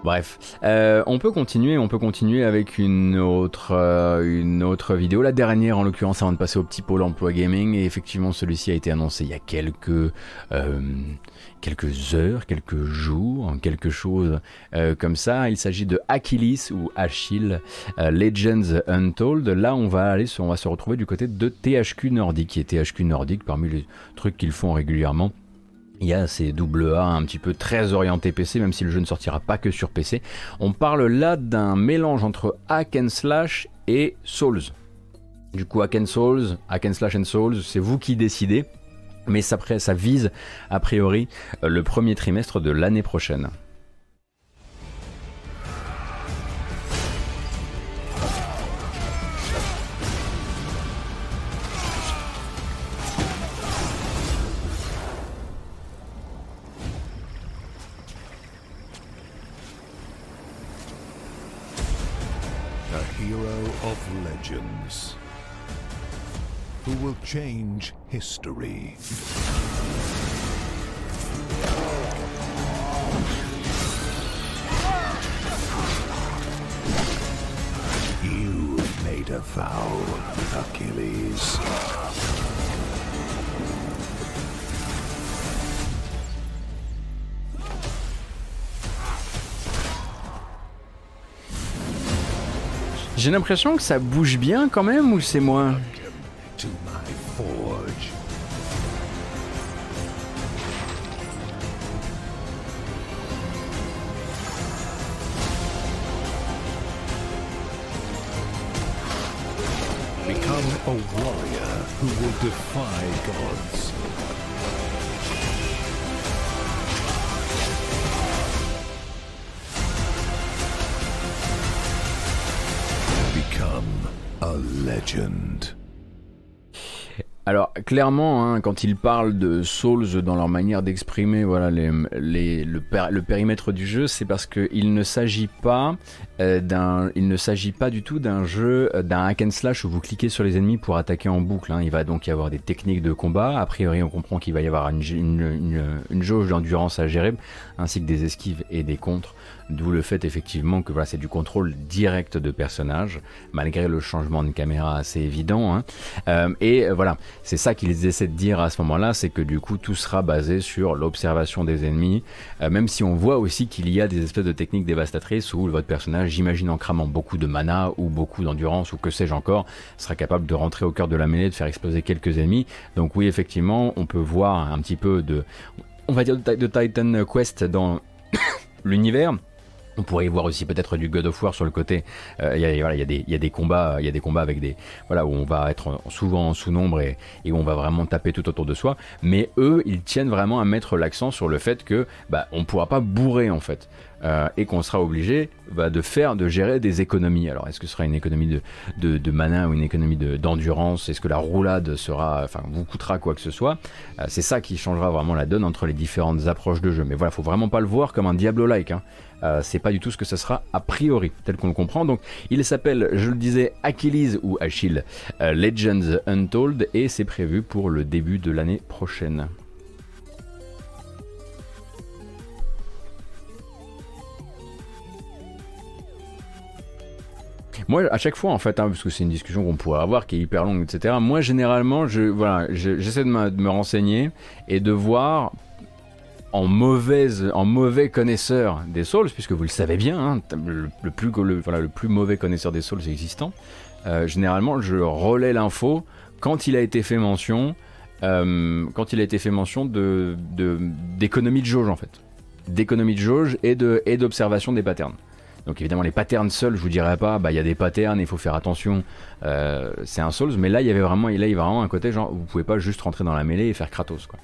Bref, Euh, on peut continuer, avec une autre, euh, une autre vidéo, la dernière en l'occurrence avant de passer au petit pôle emploi gaming. Et effectivement, celui-ci a été annoncé il y a quelques, euh, heures, quelques jours, quelque chose comme ça. Il s'agit de Achilles ou Achille Legends Untold. Là, on va aller, on va se retrouver du côté de THQ Nordic, qui est THQ Nordic parmi les trucs qu'ils font régulièrement. Il y a ces double A un petit peu très orientés PC, même si le jeu ne sortira pas que sur PC. On parle là d'un mélange entre hack and slash et Souls. Du coup, Hack and Souls, Hack and Slash and Souls, c'est vous qui décidez. Mais ça, ça vise, a priori, euh, le premier trimestre de l'année prochaine. Change history. You made a vow, Achilles. J'ai l'impression que ça bouge bien quand même ou c'est moi clairement, hein, quand ils parlent de Souls dans leur manière d'exprimer voilà, le, périmètre du jeu, c'est parce qu'il ne s'agit pas d'un, il ne s'agit pas du tout d'un jeu, euh, d'un hack and slash où vous cliquez sur les ennemis pour attaquer en boucle. Hein. Il va donc y avoir des techniques de combat. A priori, on comprend qu'il va y avoir une, jauge d'endurance à gérer, ainsi que des esquives et des contres. D'où le fait effectivement que c'est du contrôle direct de personnage, malgré le changement de caméra assez évident. Hein. Euh, et euh, voilà, c'est ça qu'ils essaient de dire à ce moment-là, c'est que du coup tout sera basé sur l'observation des ennemis, euh, même si on voit aussi qu'il y a des espèces de techniques dévastatrices où votre personnage, j'imagine en cramant beaucoup de mana ou beaucoup d'endurance ou que sais-je encore, sera capable de rentrer au cœur de la mêlée, de faire exploser quelques ennemis. Donc oui, effectivement, on peut voir un petit peu de, on va dire de Titan Quest dans l'univers on pourrait y voir aussi peut-être du God of War sur le côté. Euh, il y, a, des, combats, il y a des combats avec des voilà où on va être souvent en sous-nombre et, où on va vraiment taper tout autour de soi. Mais eux, ils tiennent vraiment à mettre l'accent sur le fait que bah, on pourra pas bourrer en fait. Euh, et qu'on sera obligé bah, de faire, de gérer des économies. Alors, est-ce que ce sera une économie de, de, mana ou une économie d'endurance? Est-ce que la roulade sera, enfin, vous coûtera quoi que ce soit? Euh, C'est ça qui changera vraiment la donne entre les différentes approches de jeu. Mais voilà, faut vraiment pas le voir comme un Diablo-like. Hein. Euh, c'est pas du tout ce que ce sera a priori, tel qu'on le comprend. Donc, il s'appelle, je le disais, Achilles ou Achille Legends Untold et c'est prévu pour le début de l'année prochaine. Moi, à chaque fois, en fait, hein, parce que c'est une discussion qu'on pourrait avoir, qui est hyper longue, etc. Moi, généralement, je, voilà, j'essaie de, me renseigner et de voir en mauvaise, en mauvais connaisseur des Souls, puisque vous le savez bien, hein, le, plus, voilà, le plus mauvais connaisseur des Souls existant. Euh, généralement, je relais l'info quand il a été fait mention, euh, quand il a été fait mention de d'économie de, jauge en fait, d'économie de jauge et de et d'observation des patterns. Donc évidemment les patterns seuls, je vous dirais pas, bah il y a des patterns, il faut faire attention. Euh, c'est un Souls, mais là il y avait vraiment, il y a vraiment un côté genre vous pouvez pas juste rentrer dans la mêlée et faire Kratos quoi.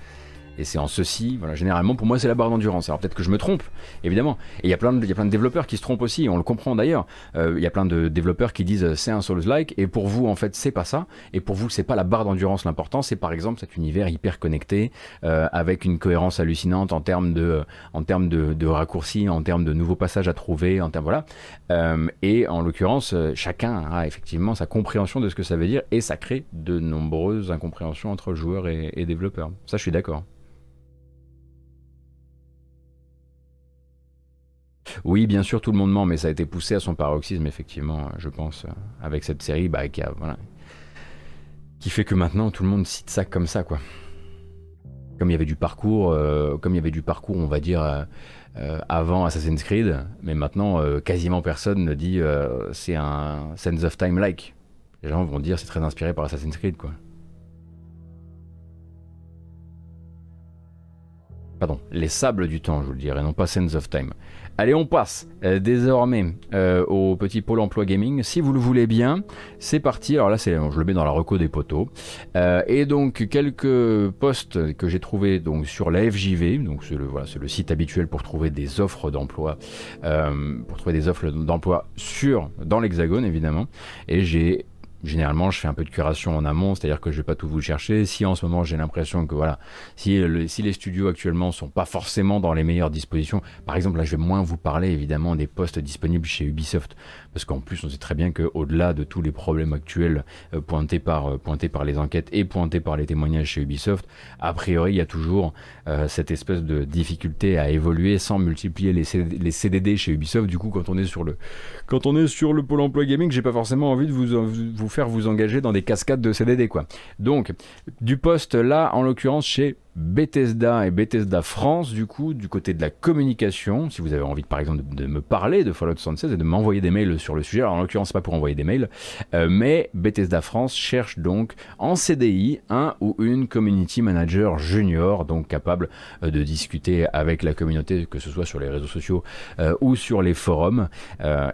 Et c'est en ceci, voilà, généralement pour moi c'est la barre d'endurance. Alors peut-être que je me trompe, évidemment. Et il y a plein de, développeurs qui se trompent aussi, on le comprend d'ailleurs. Euh, il y a plein de développeurs qui disent c'est un Souls-like, et pour vous en fait c'est pas ça. Et pour vous c'est pas la barre d'endurance l'important, c'est par exemple cet univers hyper connecté euh, avec une cohérence hallucinante en termes de, en termes de, raccourcis, en termes de nouveaux passages à trouver, en termes voilà. Euh, et en l'occurrence chacun a effectivement sa compréhension de ce que ça veut dire et ça crée de nombreuses incompréhensions entre joueurs et développeurs. Ça je suis d'accord. Oui, bien sûr, tout le monde ment, mais ça a été poussé à son paroxysme, effectivement, je pense, euh, avec cette série bah, qui, qui fait que maintenant tout le monde cite ça comme ça, quoi. Comme il y avait du parcours, euh, comme il y avait du parcours, on va dire, euh, avant Assassin's Creed, mais maintenant quasiment personne ne dit c'est un Sense of Time-like. Les gens vont dire c'est très inspiré par Assassin's Creed, quoi. Pardon, les sables du temps, je vous le dirais, non pas Sense of Time. Allez, on passe euh, désormais euh, au petit pôle emploi gaming. Si vous le voulez bien, c'est parti. Alors là, c'est, je le mets dans la reco des poteaux. Euh, et donc quelques posts que j'ai trouvés donc sur la FJV. Donc c'est le voilà, c'est le site habituel pour trouver des offres d'emploi, pour trouver des offres d'emploi sur dans l'Hexagone évidemment. Et j'ai Généralement, je fais un peu de curation en amont, c'est-à-dire que je vais pas tout vous chercher. Si en ce moment j'ai l'impression que voilà, si, si les studios actuellement sont pas forcément dans les meilleures dispositions, par exemple là, je vais moins vous parler évidemment des postes disponibles chez Ubisoft parce qu'en plus on sait très bien qu'au-delà de tous les problèmes actuels euh, pointés, par, euh, pointés par les enquêtes et pointés par les témoignages chez Ubisoft, a priori il y a toujours euh, cette espèce de difficulté à évoluer sans multiplier les, les, CDD chez Ubisoft. Du coup, quand on est sur le, quand on est sur le pôle emploi gaming, j'ai pas forcément envie de vous, vous vous engager dans des cascades de CDD quoi. Donc du poste là en l'occurrence chez Bethesda et Bethesda France, du coup, du côté de la communication, si vous avez envie, par exemple, de, me parler de Fallout 76 et de m'envoyer des mails sur le sujet, alors en l'occurrence, pas pour envoyer des mails, euh, mais Bethesda France cherche donc en CDI un ou une community manager junior, donc capable euh, de discuter avec la communauté, que ce soit sur les réseaux sociaux euh, ou sur les forums,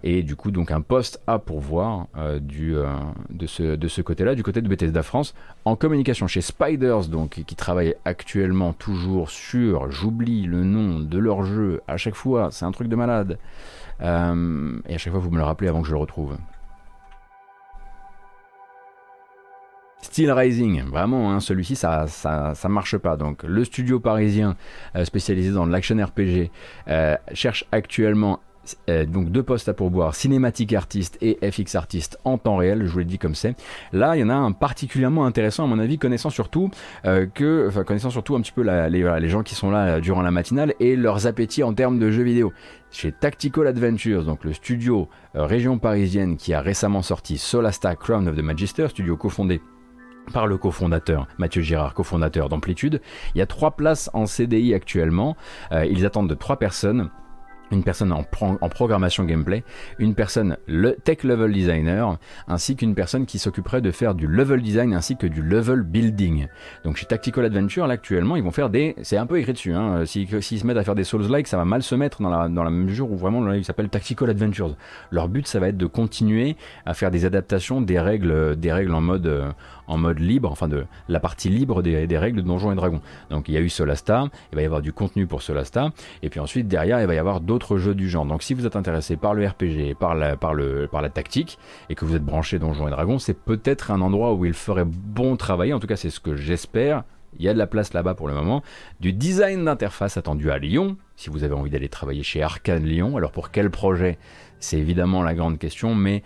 et du coup, donc un poste à pourvoir de ce, de ce côté-là, du côté de Bethesda France, en communication chez Spiders, donc qui travaille actuellement actuellement toujours sur, j'oublie le nom de leur jeu à chaque fois, c'est un truc de malade. Euh, et à chaque fois, vous me le rappelez avant que je le retrouve. Steel Rising, vraiment, hein, celui-ci ça, ça, ça, marche pas. Donc le studio parisien euh, spécialisé dans l'action RPG euh, cherche actuellement euh, donc deux postes à pourboire, cinématique artiste et FX artiste en temps réel, je vous l'ai dit comme c'est. Là, il y en a un particulièrement intéressant à mon avis, connaissant surtout euh, que, enfin connaissant surtout un petit peu les, gens qui sont là euh, durant la matinale et leurs appétits en termes de jeux vidéo. Chez Tactical Adventures, donc le studio région parisienne qui a récemment sorti Solasta Crown of the Magister, studio cofondé par le cofondateur Mathieu Girard, cofondateur d'Amplitude. Il y a trois places en CDI actuellement. ils attendent de trois personnes une personne en, programmation gameplay, une personne le tech level designer, ainsi qu'une personne qui s'occuperait de faire du level design ainsi que du level building. Donc chez Tactical Adventure, là actuellement, ils vont faire des... C'est un peu écrit dessus, hein, s'ils se mettent à faire des Souls-like, ça va mal se mettre dans la, dans la mesure où vraiment là, ils s'appellent Tactical Adventures. Leur but, ça va être de continuer à faire des adaptations des règles, des règles en mode... Euh, en mode libre, enfin de la partie libre des, règles de Donjons et Dragons. Donc il y a eu Solasta, il va y avoir du contenu pour Solasta, et puis ensuite derrière il va y avoir d'autres jeux du genre. Donc si vous êtes intéressé par le RPG, par la, par par la tactique, et que vous êtes branché Donjons et Dragons, c'est peut-être un endroit où il ferait bon travailler, en tout cas c'est ce que j'espère. Il y a de la place là-bas pour le moment. Du design d'interface attendu à Lyon, si vous avez envie d'aller travailler chez Arkane Lyon. Alors pour quel projet? C'est évidemment la grande question, mais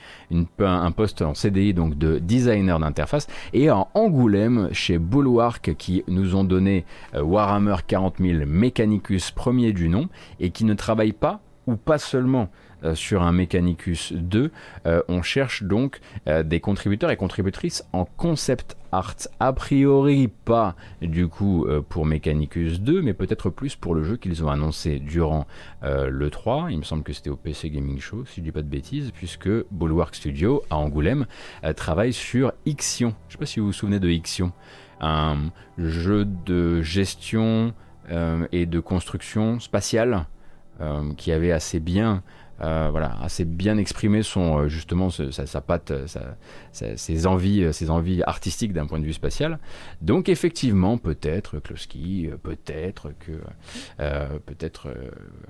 un poste en CDI donc de designer d'interface et en Angoulême chez Bulwark qui nous ont donné euh, Warhammer 40 000 Mechanicus premier du nom et qui ne travaille pas ou pas seulement sur un Mechanicus 2, euh, on cherche donc euh, des contributeurs et contributrices en concept art. A priori pas du coup pour Mechanicus 2, mais peut-être plus pour le jeu qu'ils ont annoncé durant le 3. Il me semble que c'était au PC Gaming Show, si je dis pas de bêtises, puisque Bulwark Studio à Angoulême travaille sur Ixion. Je sais pas si vous vous souvenez de Ixion, un jeu de gestion et de construction spatiale qui avait assez bien euh, voilà, assez bien exprimé son euh, justement sa, patte, euh, ses envies, ses envies artistiques d'un point de vue spatial. Donc effectivement, peut-être Kloski, peut-être que peut-être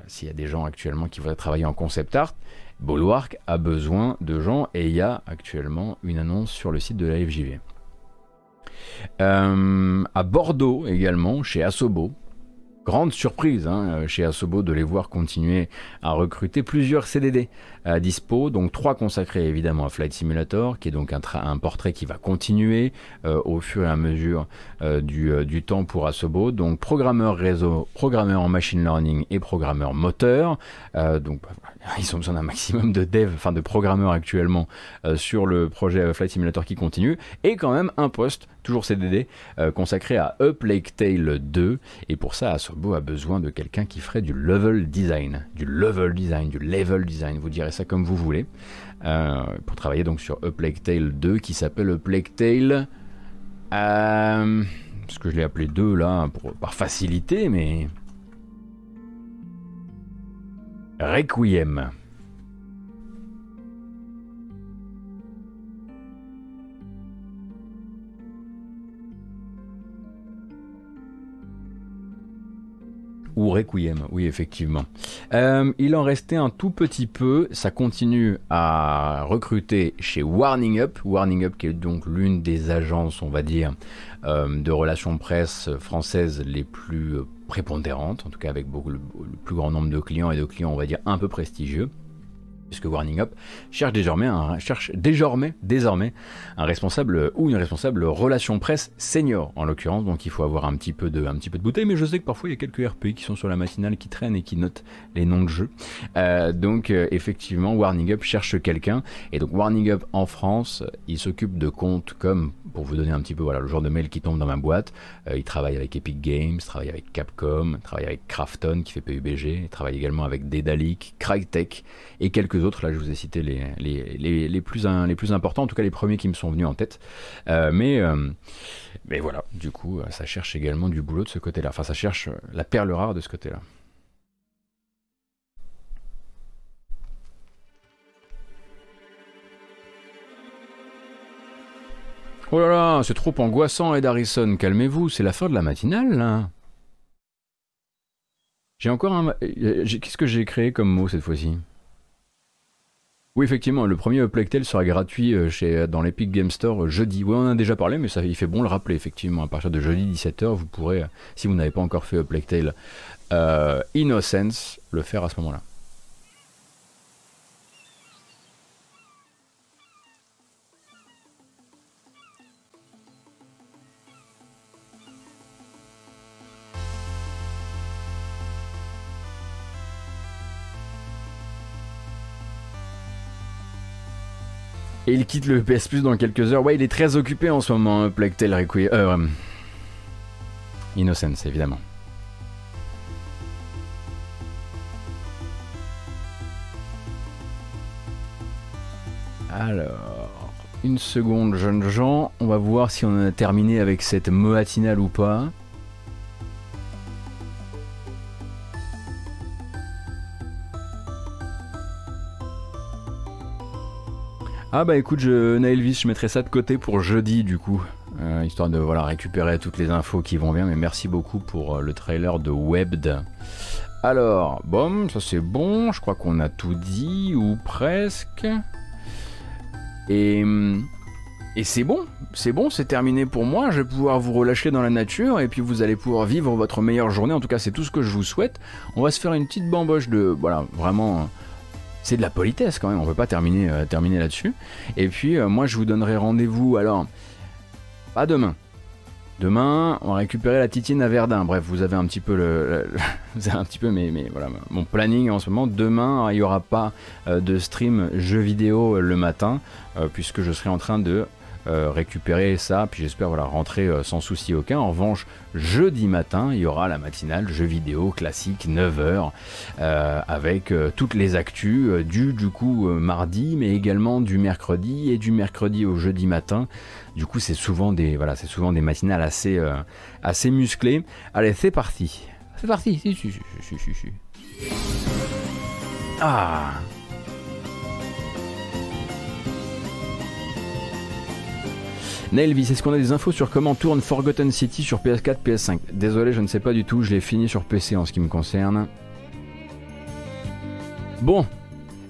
s'il y a des gens actuellement qui voudraient travailler en concept art, Bulwark a besoin de gens et il y a actuellement une annonce sur le site de la FJV. à Bordeaux également, chez Asobo, grande surprise hein, euh, chez Asobo de les voir continuer à recruter plusieurs CDD à dispo, donc trois consacrés évidemment à Flight Simulator, qui est donc un, portrait qui va continuer euh, au fur et à mesure euh, du, du, temps pour Asobo, donc programmeur réseau, programmeur en machine learning et programmeur moteur, donc bah, ils ont besoin d'un maximum de dev, enfin de programmeurs actuellement sur le projet Flight Simulator qui continue, et quand même un poste toujours CDD, consacré à Up Lake Tale 2. Et pour ça, Asobo a besoin de quelqu'un qui ferait du level design. Du level design, du level design, vous direz ça comme vous voulez, euh, pour travailler donc sur A Plague Tale 2 qui s'appelle A Plague Tale. Euh, que je l'ai appelé 2 là, pour, par facilité, mais. Requiem. Ou Requiem, oui, effectivement. Euh, il en restait un tout petit peu. Ça continue à recruter chez Warning Up. Warning Up, qui est donc l'une des agences, on va dire, euh, de relations presse françaises les plus prépondérantes, en tout cas avec beaucoup, le plus grand nombre de clients et de clients, on va dire, un peu prestigieux puisque Warning Up cherche désormais un, désormais, un responsable ou une responsable relation presse senior. En l'occurrence, donc il faut avoir un petit peu de, bouteille, mais je sais que parfois il y a quelques RP qui sont sur la matinale qui traînent et qui notent les noms de jeux. Euh, donc euh, effectivement, Warning Up cherche quelqu'un, et donc Warning Up en France, il s'occupe de comptes comme, pour vous donner un petit peu le genre de mail qui tombe dans ma boîte, euh, il travaille avec Epic Games, il travaille avec Capcom, il travaille avec Krafton qui fait PUBG, il travaille également avec Dedalic, Crytek et quelques autres. Là, je vous ai cité les, les, les, plus, les plus importants, en tout cas les premiers qui me sont venus en tête. Euh, mais, euh, mais voilà, du coup, ça cherche également du boulot de ce côté-là. Enfin, ça cherche la perle rare de ce côté-là. Oh là là, c'est trop angoissant, Ed Harrison. Calmez-vous, c'est la fin de la matinale, là. J'ai encore un. Euh, qu'est-ce que j'ai créé comme mot cette fois-ci? Oui, effectivement, le premier Uplectel sera gratuit euh, chez, dans l'Epic Game Store euh, jeudi. Oui, on en a déjà parlé, mais ça, il fait bon le rappeler, effectivement. À partir de jeudi 17h, vous pourrez, euh, si vous n'avez pas encore fait Uplectel euh, Innocence, le faire à ce moment-là. Et il quitte le PS Plus dans quelques heures. Ouais, il est très occupé en ce moment, hein, Plague Tale Requiem. Euh, Innocence, évidemment. Alors, une seconde, jeunes gens. On va voir si on a terminé avec cette matinale ou pas. Ah bah écoute, je, Naelvis, je mettrai ça de côté pour jeudi du coup, euh, histoire de voilà récupérer toutes les infos qui vont bien. Mais merci beaucoup pour euh, le trailer de Webbed. Alors, bon, ça c'est bon, je crois qu'on a tout dit, ou presque. Et, et c'est bon, c'est bon, c'est terminé pour moi, je vais pouvoir vous relâcher dans la nature et puis vous allez pouvoir vivre votre meilleure journée, en tout cas c'est tout ce que je vous souhaite. On va se faire une petite bamboche de, voilà, vraiment c'est de la politesse quand même, on peut pas terminer, euh, terminer là-dessus. Et puis euh, moi je vous donnerai rendez-vous alors, pas demain. Demain, on va récupérer la titine à Verdun. Bref, vous avez un petit peu le, vous avez un petit peu mais, mais voilà mon planning en ce moment. Demain, il n'y aura pas euh, de stream jeux vidéo le matin puisque je serai en train de euh, récupérer ça, puis j'espère voilà, rentrer euh, sans souci aucun. En revanche, jeudi matin, il y aura la matinale jeux vidéo classique 9h euh, avec toutes les actus du du coup mardi, mais également du mercredi et du mercredi au jeudi matin. Du coup, c'est souvent des voilà, c'est souvent des matinales assez assez musclées. Allez, c'est parti. C'est parti. Si, si, si, si, si. Ah. Nelvis, est-ce qu'on a des infos sur comment tourne Forgotten City sur PS4, PS5 Désolé, je ne sais pas du tout, je l'ai fini sur PC en ce qui me concerne. Bon,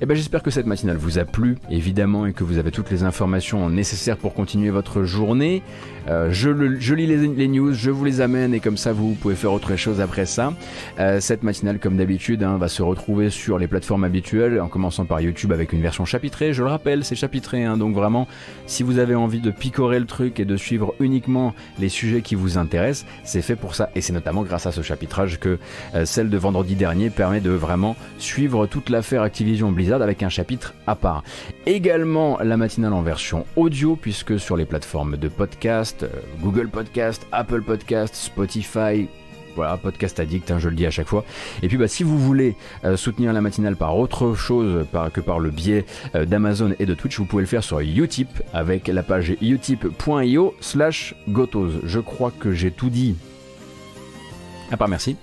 eh ben, j'espère que cette matinale vous a plu, évidemment, et que vous avez toutes les informations nécessaires pour continuer votre journée. Euh, je, lis les, news, je vous les amène, et comme ça, vous, pouvez faire autre chose après ça. Euh, cette matinale, comme d'habitude, hein, va se retrouver sur les plateformes habituelles, en commençant par YouTube avec une version chapitrée. Je le rappelle, c'est chapitré, hein, donc vraiment, si vous avez envie de picorer le truc et de suivre uniquement les sujets qui vous intéressent, c'est fait pour ça. Et c'est notamment grâce à ce chapitrage que euh, celle de vendredi dernier permet de vraiment suivre toute l'affaire Activision Blizzard avec un chapitre à part. Également la matinale en version audio puisque sur les plateformes de podcast, euh, Google Podcast, Apple Podcast, Spotify, voilà, podcast addict, hein, je le dis à chaque fois. Et puis bah, si vous voulez euh, soutenir la matinale par autre chose que par le biais euh, d'Amazon et de Twitch, vous pouvez le faire sur Utip avec la page utip.io slash gotos. Je crois que j'ai tout dit. À part merci.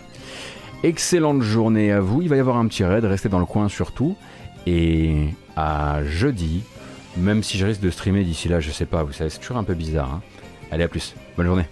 Excellente journée à vous. Il va y avoir un petit raid, restez dans le coin surtout. Et à jeudi, même si je risque de streamer d'ici là, je sais pas, vous savez, c'est toujours un peu bizarre. hein. Allez, à plus. Bonne journée.